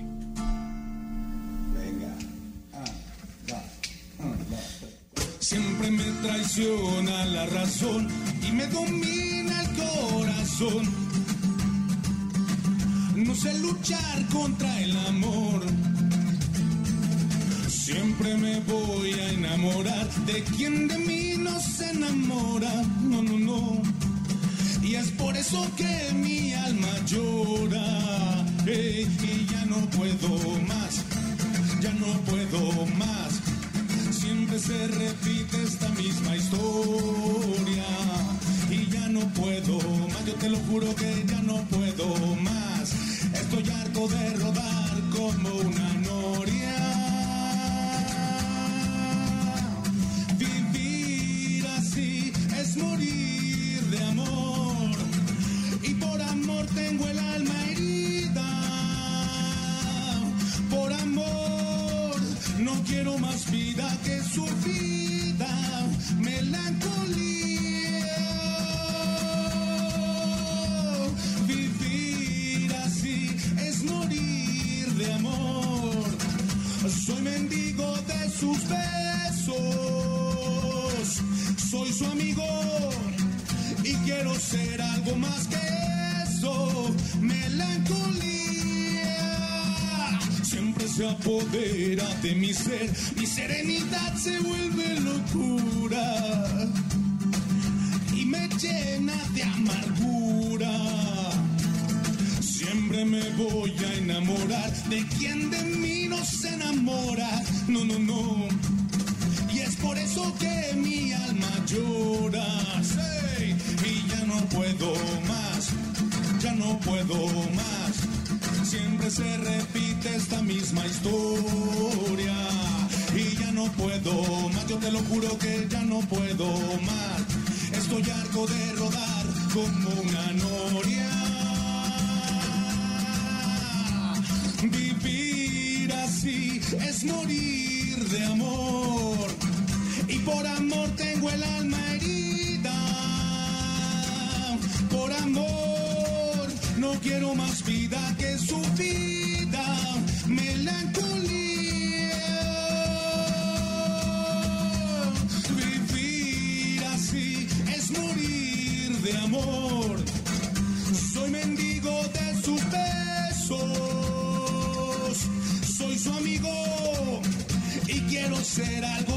Siempre me traiciona la razón y me domina el corazón. No sé luchar contra el amor. Siempre me voy a enamorar de quien de mí no se enamora. No, no, no. Y es por eso que mi alma llora. Y ya no puedo más. Ya no puedo más. Siempre se repite esta misma historia. Y ya no puedo más. Yo te lo juro que ya no puedo más. Estoy harto de rodar como una noria. Vivir así es morir de amor. Y por amor tengo el alma herida. Por amor no quiero más vida que su vida. Melancolía. Vivir así es morir de amor. Soy mendigo de sus besos. Soy su amigo y quiero ser algo más que eso. Melancolía siempre se apodera de mi ser. Mi serenidad se vuelve locura y me llena de amargura. Siempre me voy a enamorar de quien de mí no se enamora. No, no, no. Y es por eso que mi alma llora. Sí, y ya no puedo más. Ya no puedo más. Se repite esta misma historia. Y ya no puedo más. Yo te lo juro que ya no puedo más. Estoy harto de rodar como una noria. Vivir así es morir de amor. Y por amor tengo el alma herida. Por amor no quiero más vida que su vida. Melancolía. Vivir así es morir de amor. Soy mendigo de sus besos. Soy su amigo y quiero ser algo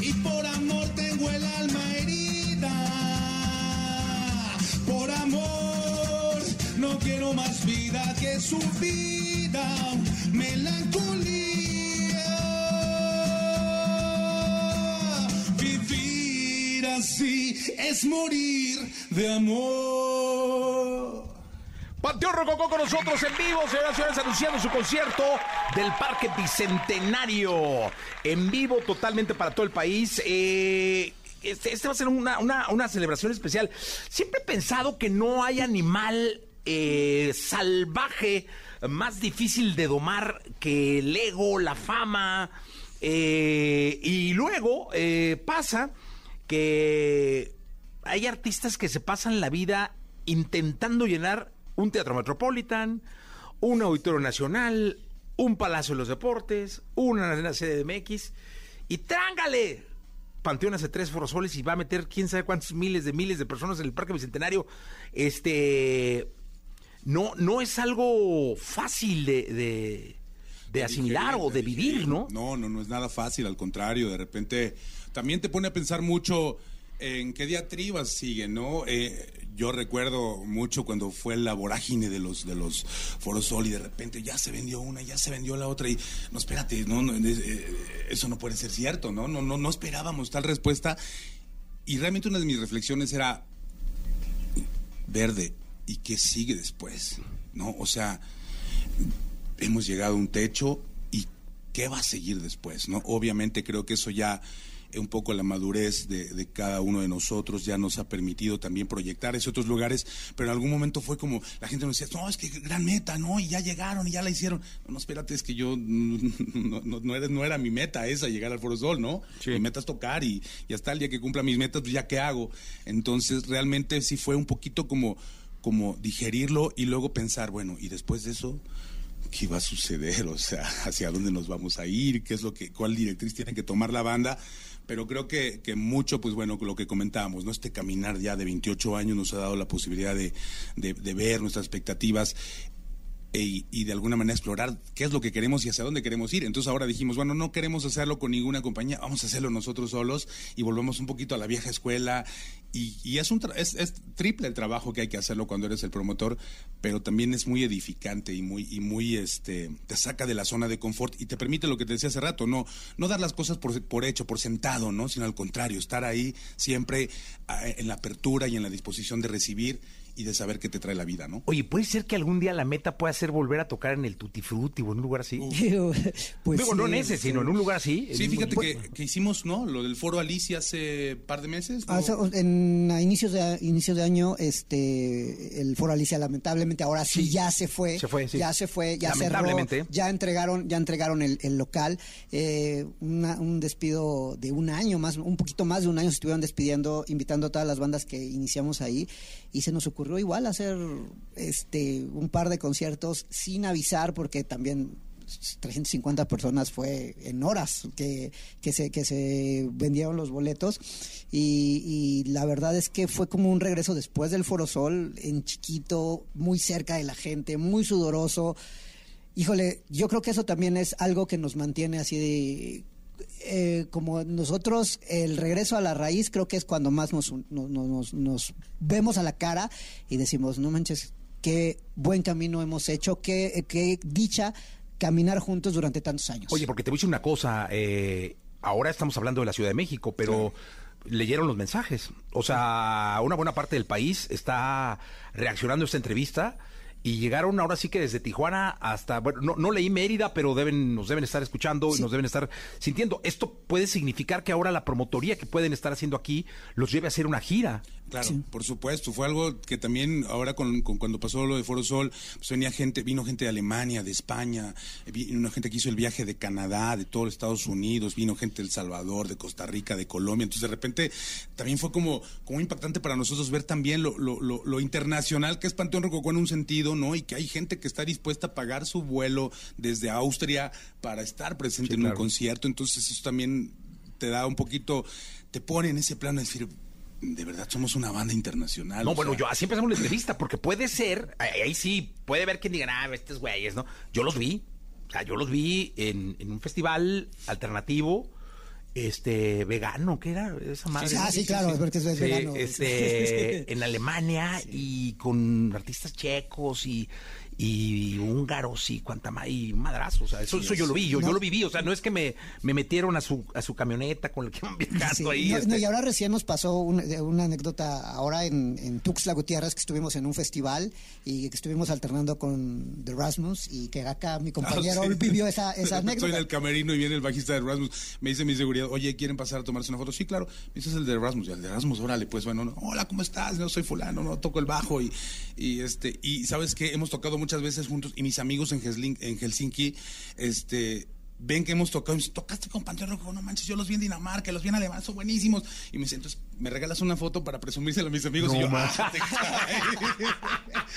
Y por amor tengo el alma herida. Por amor no quiero más vida que su vida. Melancolía. Vivir así es morir de amor. Rococó con nosotros en vivo, señoras anunciando su concierto del Parque Bicentenario. En vivo, totalmente para todo el país. Eh, este, este va a ser una, una- una celebración especial. Siempre he pensado que no hay animal eh, salvaje más difícil de domar que el ego, la fama. eh, y luego eh, pasa que hay artistas que se pasan la vida intentando llenar un teatro metropolitan, un auditorio nacional, un palacio de los deportes, una arena CDMX y trángale. Panteón hace tres forosoles y va a meter quién sabe cuántos miles de miles de personas en el Parque Bicentenario. Este no, no es algo fácil de, de, de asimilar o de vivir, ¿no? No, no, no es nada fácil, al contrario, de repente también te pone a pensar mucho en qué diatribas siguen, ¿no? Eh, yo recuerdo mucho cuando fue la vorágine de los de los y de repente ya se vendió una, ya se vendió la otra y no espérate, no, no, eh, eso no puede ser cierto, ¿no? No, no, no esperábamos tal respuesta y realmente una de mis reflexiones era verde y qué sigue después, ¿no? O sea, hemos llegado a un techo y qué va a seguir después, ¿no? Obviamente creo que eso ya un poco la madurez de, de cada uno de nosotros ya nos ha permitido también proyectar hacia otros lugares, pero en algún momento fue como la gente nos decía, no, es que gran meta, ¿no? Y ya llegaron y ya la hicieron. No, no espérate, es que yo no, no, no era, no era mi meta esa, llegar al Foro Sol, ¿no? Mi meta es tocar y, y hasta el día que cumpla mis metas, pues ya qué hago. Entonces realmente sí fue un poquito como, como digerirlo y luego pensar, bueno, y después de eso... ¿Qué va a suceder? O sea, ¿hacia dónde nos vamos a ir? ¿Qué es lo que, cuál directriz tiene que tomar la banda? Pero creo que, que mucho, pues bueno, lo que comentábamos, ¿no? Este caminar ya de 28 años nos ha dado la posibilidad de, de, de ver nuestras expectativas e- y de alguna manera explorar qué es lo que queremos y hacia dónde queremos ir. Entonces ahora dijimos, bueno, no queremos hacerlo con ninguna compañía, vamos a hacerlo nosotros solos y volvemos un poquito a la vieja escuela. Y, y es, un tra- es, es triple el trabajo que hay que hacerlo cuando eres el promotor, pero también es muy edificante y muy, y muy este, te saca de la zona de confort y te permite lo que te decía hace rato, no, no dar las cosas por, por hecho, por sentado, ¿no? Sino al contrario, estar ahí siempre ah, en la apertura y en la disposición de recibir y de saber qué te trae la vida, ¿no? Oye, ¿puede ser que algún día la meta pueda ser volver a tocar en el Tutti Frutti o en un lugar así? pues Digo, no en ese, sí. sino en un lugar así. Sí, fíjate pues- que, que hicimos, ¿no? Lo del foro Alicia hace par de meses. ¿no? Ah, o sea, en a inicios de inicios de año, este, el Foro Alicia lamentablemente ahora sí, ya se fue, Se fue, sí. ya se fue, ya cerró, Lamentablemente. ya entregaron, ya entregaron el, el local, eh, una- un despido de un año más, un poquito más de un año se estuvieron despidiendo, invitando a todas las bandas que iniciamos ahí y se nos ocurrió igual hacer, este, un par de conciertos sin avisar porque también 350 personas fue en horas que, que, se, que se vendieron los boletos y, y la verdad es que fue como un regreso después del Foro Sol en chiquito, muy cerca de la gente, muy sudoroso. Híjole, yo creo que eso también es algo que nos mantiene así de... eh, como nosotros, el regreso a la raíz creo que es cuando más nos, nos, nos- nos vemos a la cara y decimos, no manches, qué buen camino hemos hecho, qué, qué dicha caminar juntos durante tantos años. Oye, porque te voy a decir una cosa. eh, ahora estamos hablando de la Ciudad de México, pero leyeron los mensajes. O sea, una buena parte del país está reaccionando a esta entrevista. Y llegaron ahora sí que desde Tijuana hasta, bueno, no, no leí Mérida, pero deben, nos deben estar escuchando y nos deben estar sintiendo. Esto puede significar que ahora la promotoría que pueden estar haciendo aquí los lleve a hacer una gira. Claro, por supuesto. Fue algo que también ahora con, con- cuando pasó lo de Foro Sol, pues venía gente, vino gente de Alemania, de España, vino una gente que hizo el viaje de Canadá, de todos los Estados Unidos, vino gente de El Salvador, de Costa Rica, de Colombia. Entonces de repente también fue como, como impactante para nosotros ver también lo, lo, lo, lo internacional que es Panteón Rococó en un sentido, ¿no? Y que hay gente que está dispuesta a pagar su vuelo desde Austria para estar presente en un concierto. Entonces eso también te da un poquito, te pone en ese plano de decir, de verdad somos una banda internacional. No, bueno, sea, yo así empezamos la entrevista, porque puede ser, ahí, ahí sí, puede ver que digan, ah, estos güeyes, ¿no? Yo los vi, o sea, yo los vi en, en un festival alternativo, este, vegano, ¿qué era esa madre? Ah, sí, claro, es porque es Sí, vegano. este, en Alemania y con artistas checos y, y húngaros y cuanta y madrazo, o sea, eso, eso yo lo vi, yo, yo lo viví, o sea, no es que me, me metieron a su, a su camioneta con la que iban viajando Sí, ahí. no, este. no, y ahora recién nos pasó una, de- una anécdota ahora en, en Tuxtla Gutiérrez que estuvimos en un festival y que estuvimos alternando con The Rasmus y que acá mi compañero Ah, sí. vivió esa, esa Estoy anécdota. en el camerino y viene el bajista de Erasmus. Me dice mi seguridad, oye, ¿quieren pasar a tomarse una foto? Sí, claro. Me dice, es el de Erasmus. Y el de Erasmus, órale, pues bueno, no, hola, ¿cómo estás? No soy fulano, no toco el bajo. Y, y este, y sabes que hemos tocado muchas veces juntos. Y mis amigos en, Helsin- en Helsinki, este. Ven que hemos tocado, y tocaste con Panteón Rojo, no manches, yo los vi en Dinamarca, los vi en Alemania, son buenísimos. Y me dicen, entonces, ¿me regalas una foto para presumírsela a mis amigos? y yo, "Ah, te cae".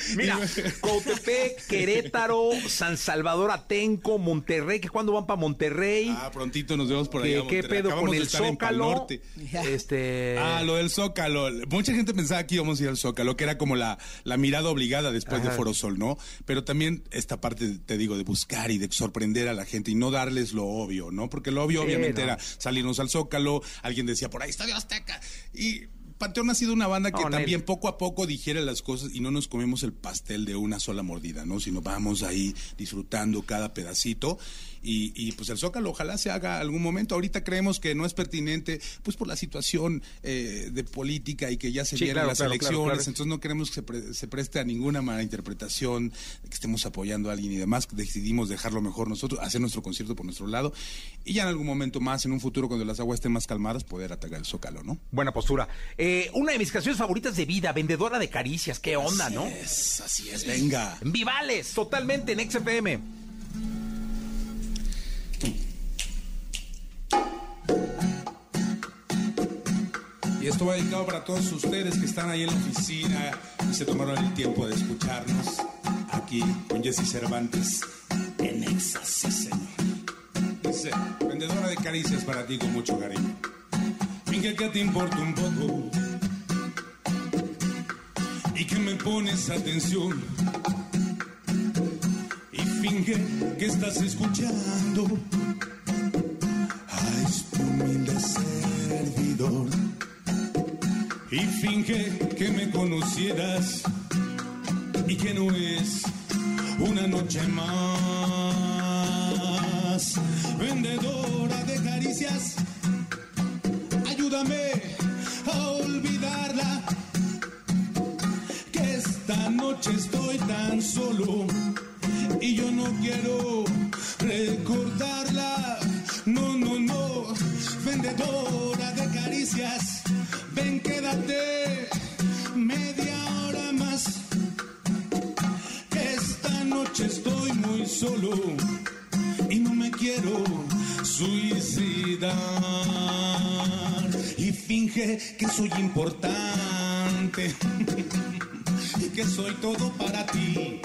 Mira, Cautepec, Querétaro, San Salvador, Atenco, Monterrey, que cuando van para Monterrey. Ah, prontito nos vemos por ¿Qué, allá. qué pedo Acabamos con el Zócalo? Norte. Este. Ah, lo del Zócalo. Mucha gente pensaba que íbamos a ir al Zócalo, que era como la, la mirada obligada después de Ajá. Foro Sol, ¿no? Pero también esta parte, te digo, de buscar y de sorprender a la gente y no darles lo obvio, ¿no? Porque lo obvio Sí, obviamente no. era salirnos al Zócalo, alguien decía por ahí, Estadio Azteca. Y Panteón ha sido una banda que también Nel. poco a poco digiere las cosas y no nos comemos el pastel de una sola mordida, ¿no? Sino vamos ahí disfrutando cada pedacito. Y, y, pues el Zócalo ojalá se haga algún momento. Ahorita creemos que no es pertinente, pues por la situación eh, de política y que ya se Sí, vienen claro, las claro, elecciones. claro. Entonces no queremos que se, pre- se preste a ninguna mala interpretación, que estemos apoyando a alguien y demás. Decidimos dejarlo mejor nosotros, hacer nuestro concierto por nuestro lado. Y ya en algún momento más, en un futuro, cuando las aguas estén más calmadas, poder atacar el Zócalo, ¿no? Buena postura. Eh, una de mis canciones favoritas de vida, Vendedora de Caricias. ¿Qué onda, no? Es, así es, venga. Vivales, totalmente en XFM. Y esto va dedicado para todos ustedes que están ahí en la oficina y se tomaron el tiempo de escucharnos aquí con Jesse Cervantes en Exa, señor. Dice, vendedora de caricias para ti con mucho cariño. Finge que te importa un poco y que me pones atención. Y finge que estás escuchando a este humilde servidor y finge que me conocieras y que no es una noche más. Vendedora de caricias, ayúdame a olvidarla. Que esta noche estoy tan solo y yo no quiero recordarla. No, no, no, vendedora de caricias, ven, quédate media hora más. Esta noche estoy muy solo y no me quiero suicidar. Y finge que soy importante y que soy todo para ti.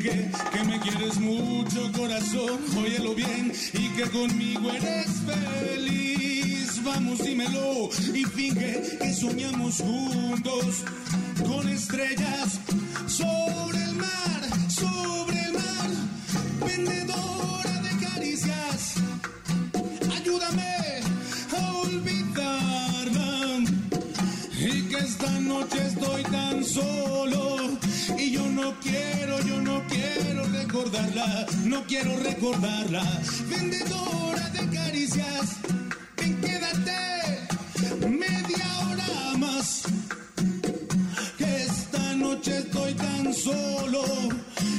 Que me quieres mucho, corazón, óyelo bien, y que conmigo eres feliz. Vamos, dímelo, y finge que soñamos juntos con estrellas sobre el mar, sobre el mar, vendedora de caricias. Ayúdame a olvidarla y que esta noche estoy tan solo y yo no quiero no quiero recordarla. Vendedora de caricias, ven quédate media hora más. Que esta noche estoy tan solo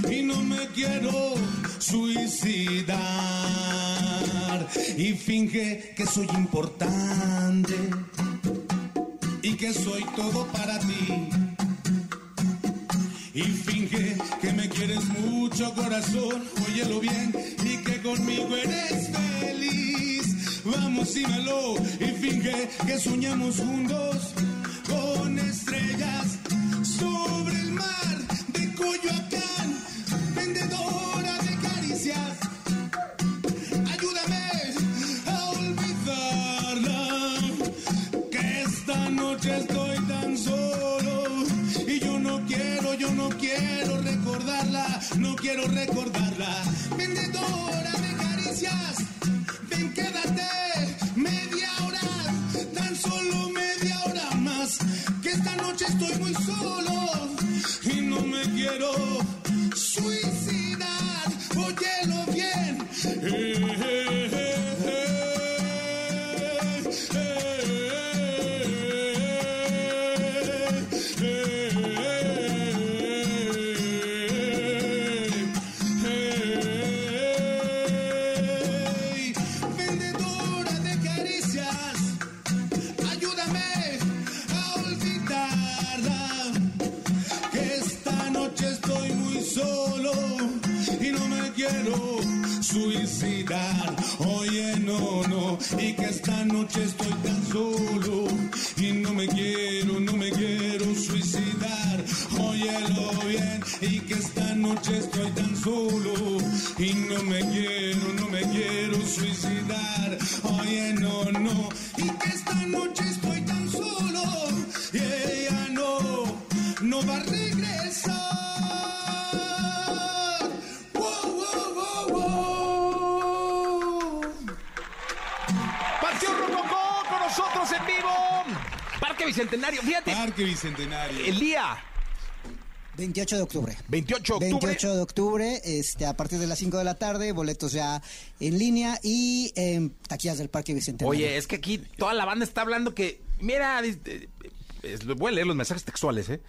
y no me quiero suicidar. Y finge que soy importante y que soy todo para ti. Y finge que mucho corazón, óyelo bien, y que conmigo eres feliz. Vamos, dímelo, y finge que soñamos juntos con estrellas sobre el mar de Coyoacán, vendedora de caricias. Ayúdame a olvidarla, que esta noche estoy tan solo y yo no quiero, yo no quiero no quiero recordarla. Vendedora de caricias, ven quédate media hora, tan solo media hora más. Que esta noche estoy muy solo y no me quiero suicidar. Óyelo bien. Eh. eh y que esta noche estoy tan solo Bicentenario, fíjate. Parque Bicentenario. El día 28 de octubre. 28 de octubre. 28 de octubre, este, a partir de las 5 de la tarde, boletos ya en línea y en taquillas del Parque Bicentenario. Oye, es que aquí toda la banda está hablando que, mira, eh, voy a leer los mensajes textuales, ¿eh?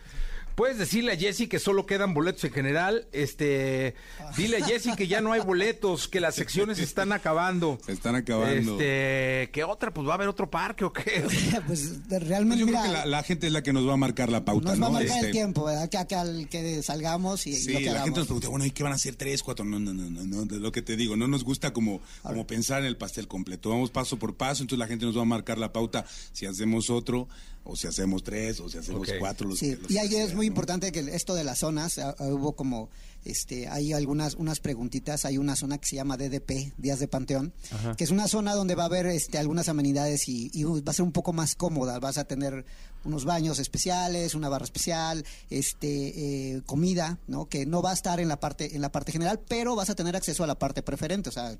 Puedes decirle a Jesse que solo quedan boletos en general. Este, dile a Jesse que ya no hay boletos, que las secciones se están acabando. Se están acabando. Este, ¿qué otra? Pues va a haber otro parque o qué. pues Pues realmente, yo mira, creo que la, la gente es la que nos va a marcar la pauta, nos va a ¿no? marcar el Este, tiempo, ¿verdad? Que, que al que salgamos y Sí, lo que la gente nos pregunta, bueno, ¿y qué van a hacer? ¿Tres, cuatro? No, no, no, no, no, de lo que te digo, no nos gusta como, como pensar en el pastel completo. Vamos paso por paso, entonces la gente nos va a marcar la pauta si hacemos otro, o si hacemos tres, o si hacemos cuatro. Los Sí, los y ahí es muy ¿no? importante que esto de las zonas, ah, ah, hubo como, este, hay algunas unas preguntitas, hay una zona que se llama DDP, Días de Panteón, que es una zona donde va a haber este, algunas amenidades y, y va a ser un poco más cómoda, vas a tener unos baños especiales, una barra especial, este, eh, comida, ¿no? Que no va a estar en la parte, en la parte general, pero vas a tener acceso a la parte preferente, o sea,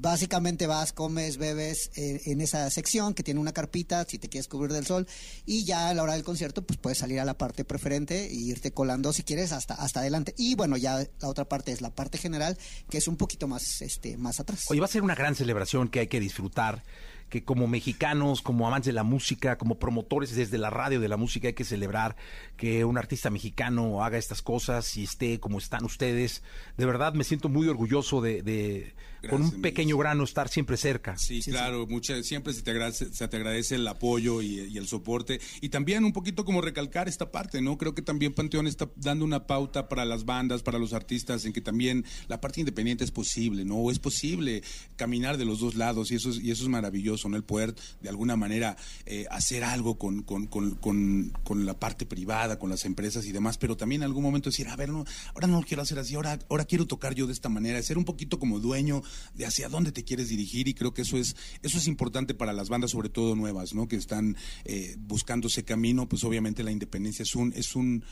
básicamente vas, comes, bebes eh, en esa sección que tiene una carpita si te quieres cubrir del sol y ya a la hora del concierto pues puedes salir a la parte preferente e irte colando si quieres hasta hasta adelante y bueno ya la otra parte es la parte general que es un poquito más este más atrás. Oye, va a ser una gran celebración que hay que disfrutar, que como mexicanos, como amantes de la música, como promotores desde la radio de la música hay que celebrar que un artista mexicano haga estas cosas y esté como están ustedes. De verdad me siento muy orgulloso de, de con un pequeño grano estar siempre cerca. Sí, claro, mucha- siempre se te, agradece, se te agradece el apoyo y, y el soporte. Y también un poquito como recalcar esta parte, ¿no? Creo que también Panteón está dando una pauta para las bandas, para los artistas, en que también la parte independiente es posible, ¿no? Es posible caminar de los dos lados y eso es, y eso es maravilloso, ¿no? El poder de alguna manera eh, hacer algo con, con, con, con, con la parte privada, con las empresas y demás, pero también en algún momento decir, a ver, no, ahora no lo quiero hacer así, ahora, ahora quiero tocar yo de esta manera, ser un poquito como dueño de hacia dónde te quieres dirigir y creo que eso es, eso es importante para las bandas, sobre todo nuevas, ¿no? Que están eh, buscando ese camino, pues obviamente la independencia es un, es un,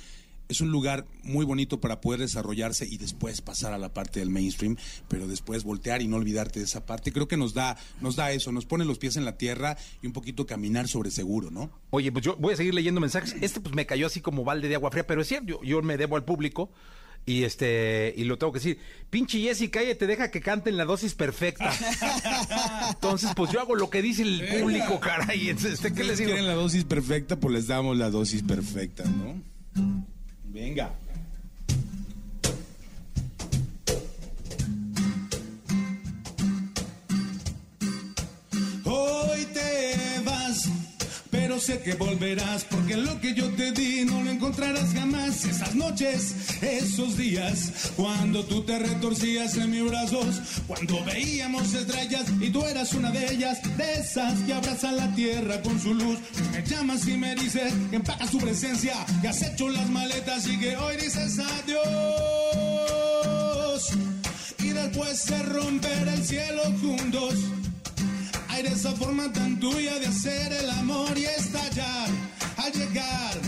es un lugar muy bonito para poder desarrollarse y después pasar a la parte del mainstream, pero después voltear y no olvidarte de esa parte. Creo que nos da, nos da eso, nos pone los pies en la tierra y un poquito caminar sobre seguro, ¿no? Oye, pues yo voy a seguir leyendo mensajes. Este pues me cayó así como balde de agua fría, pero es cierto, yo, yo me debo al público. Y este, y lo tengo que decir, pinche Jessy, cállate, deja que canten la dosis perfecta. Entonces, pues yo hago lo que dice el público, caray. Este, ¿Qué les digo? quieren la dosis perfecta, pues les damos la dosis perfecta, ¿no? Venga. Hoy te vas, pero sé que volverás, porque lo que yo te di no lo encontrarás jamás. Esas noches, esos días, cuando tú te retorcías en mis brazos, cuando veíamos estrellas y tú eras una de ellas, de esas que abrazan la tierra con su luz. Me llamas y me dices que empacas tu presencia, que has hecho las maletas y que hoy dices adiós. Y después de romper el cielo juntos. Esa forma tan tuya de hacer el amor y estallar al llegar.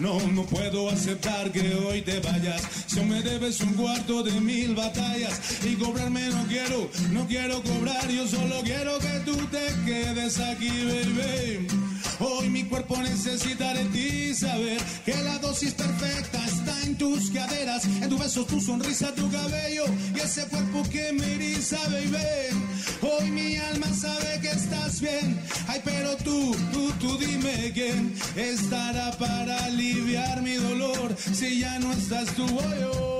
No, no puedo aceptar que hoy te vayas. Si me debes un cuarto de mil batallas y cobrarme no quiero, no quiero cobrar. Yo solo quiero que tú te quedes aquí, baby. Hoy mi cuerpo necesita de ti saber que la dosis perfecta está en tus caderas, en tu beso, tu sonrisa, tu cabello y ese cuerpo que me eriza, baby. Hoy mi alma sabe que estás bien. Ay, pero tú, tú, tú dime quién estará para aliviar mi dolor si ya no estás tú. Voy yo,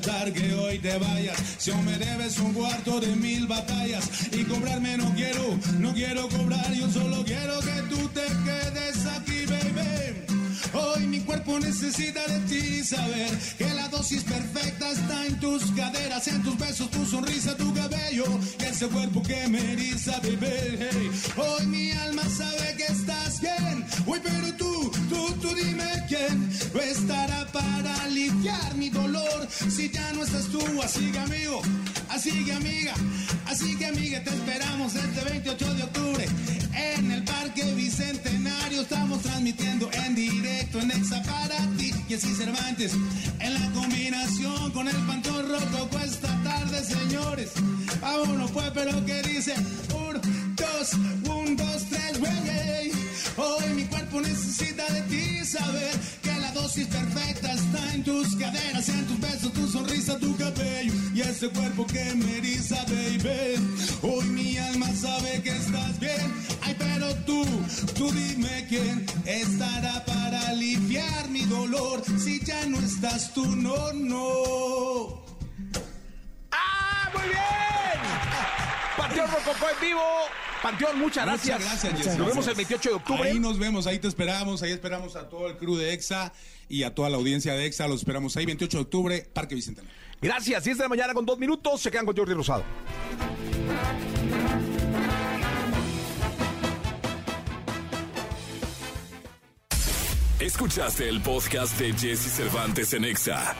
que hoy te vayas. Si aún me debes un cuarto de mil batallas y cobrarme no quiero, no quiero cobrar. Yo solo quiero que tú te quedes aquí, baby. Hoy mi cuerpo necesita de ti saber que la dosis perfecta está en tus caderas, en tus besos, tu sonrisa, tu cabello y ese cuerpo que me eriza, baby. Hey, Hoy mi alma sabe que estás bien. Uy, pero tú, tú, tú dime quién estará para aliviar mi dolor si ya no estás tú. Así que amigo, así que amiga, así que amiga, te esperamos este 28 de octubre en el Parque Bicentenario. Estamos transmitiendo en directo en Exa para ti y así Cervantes. En la combinación con el pantón roto cuesta tarde, señores. Vámonos pues, pero que dice un, dos, un, dos, tres, güey. Hoy mi cuerpo necesita de ti saber dosis perfecta está en tus caderas, en tus besos, tu sonrisa, tu cabello y ese cuerpo que me eriza, baby. Hoy mi alma sabe que estás bien. Ay, pero tú, tú dime quién estará para aliviar mi dolor si ya no estás tú, no, no. ¡Ah, muy bien! Panteón Rococó en vivo. Panteón, muchas gracias. Muchas gracias, Jessy. Nos vemos el 28 de octubre. Ahí nos vemos, ahí te esperamos, ahí esperamos a todo el crew de EXA y a toda la audiencia de EXA. Los esperamos ahí, 28 de octubre, Parque Bicentenario. Gracias. 10 de la mañana con dos minutos. Se quedan con Jordi Rosado. Escuchaste el podcast de Jesse Cervantes en Exa.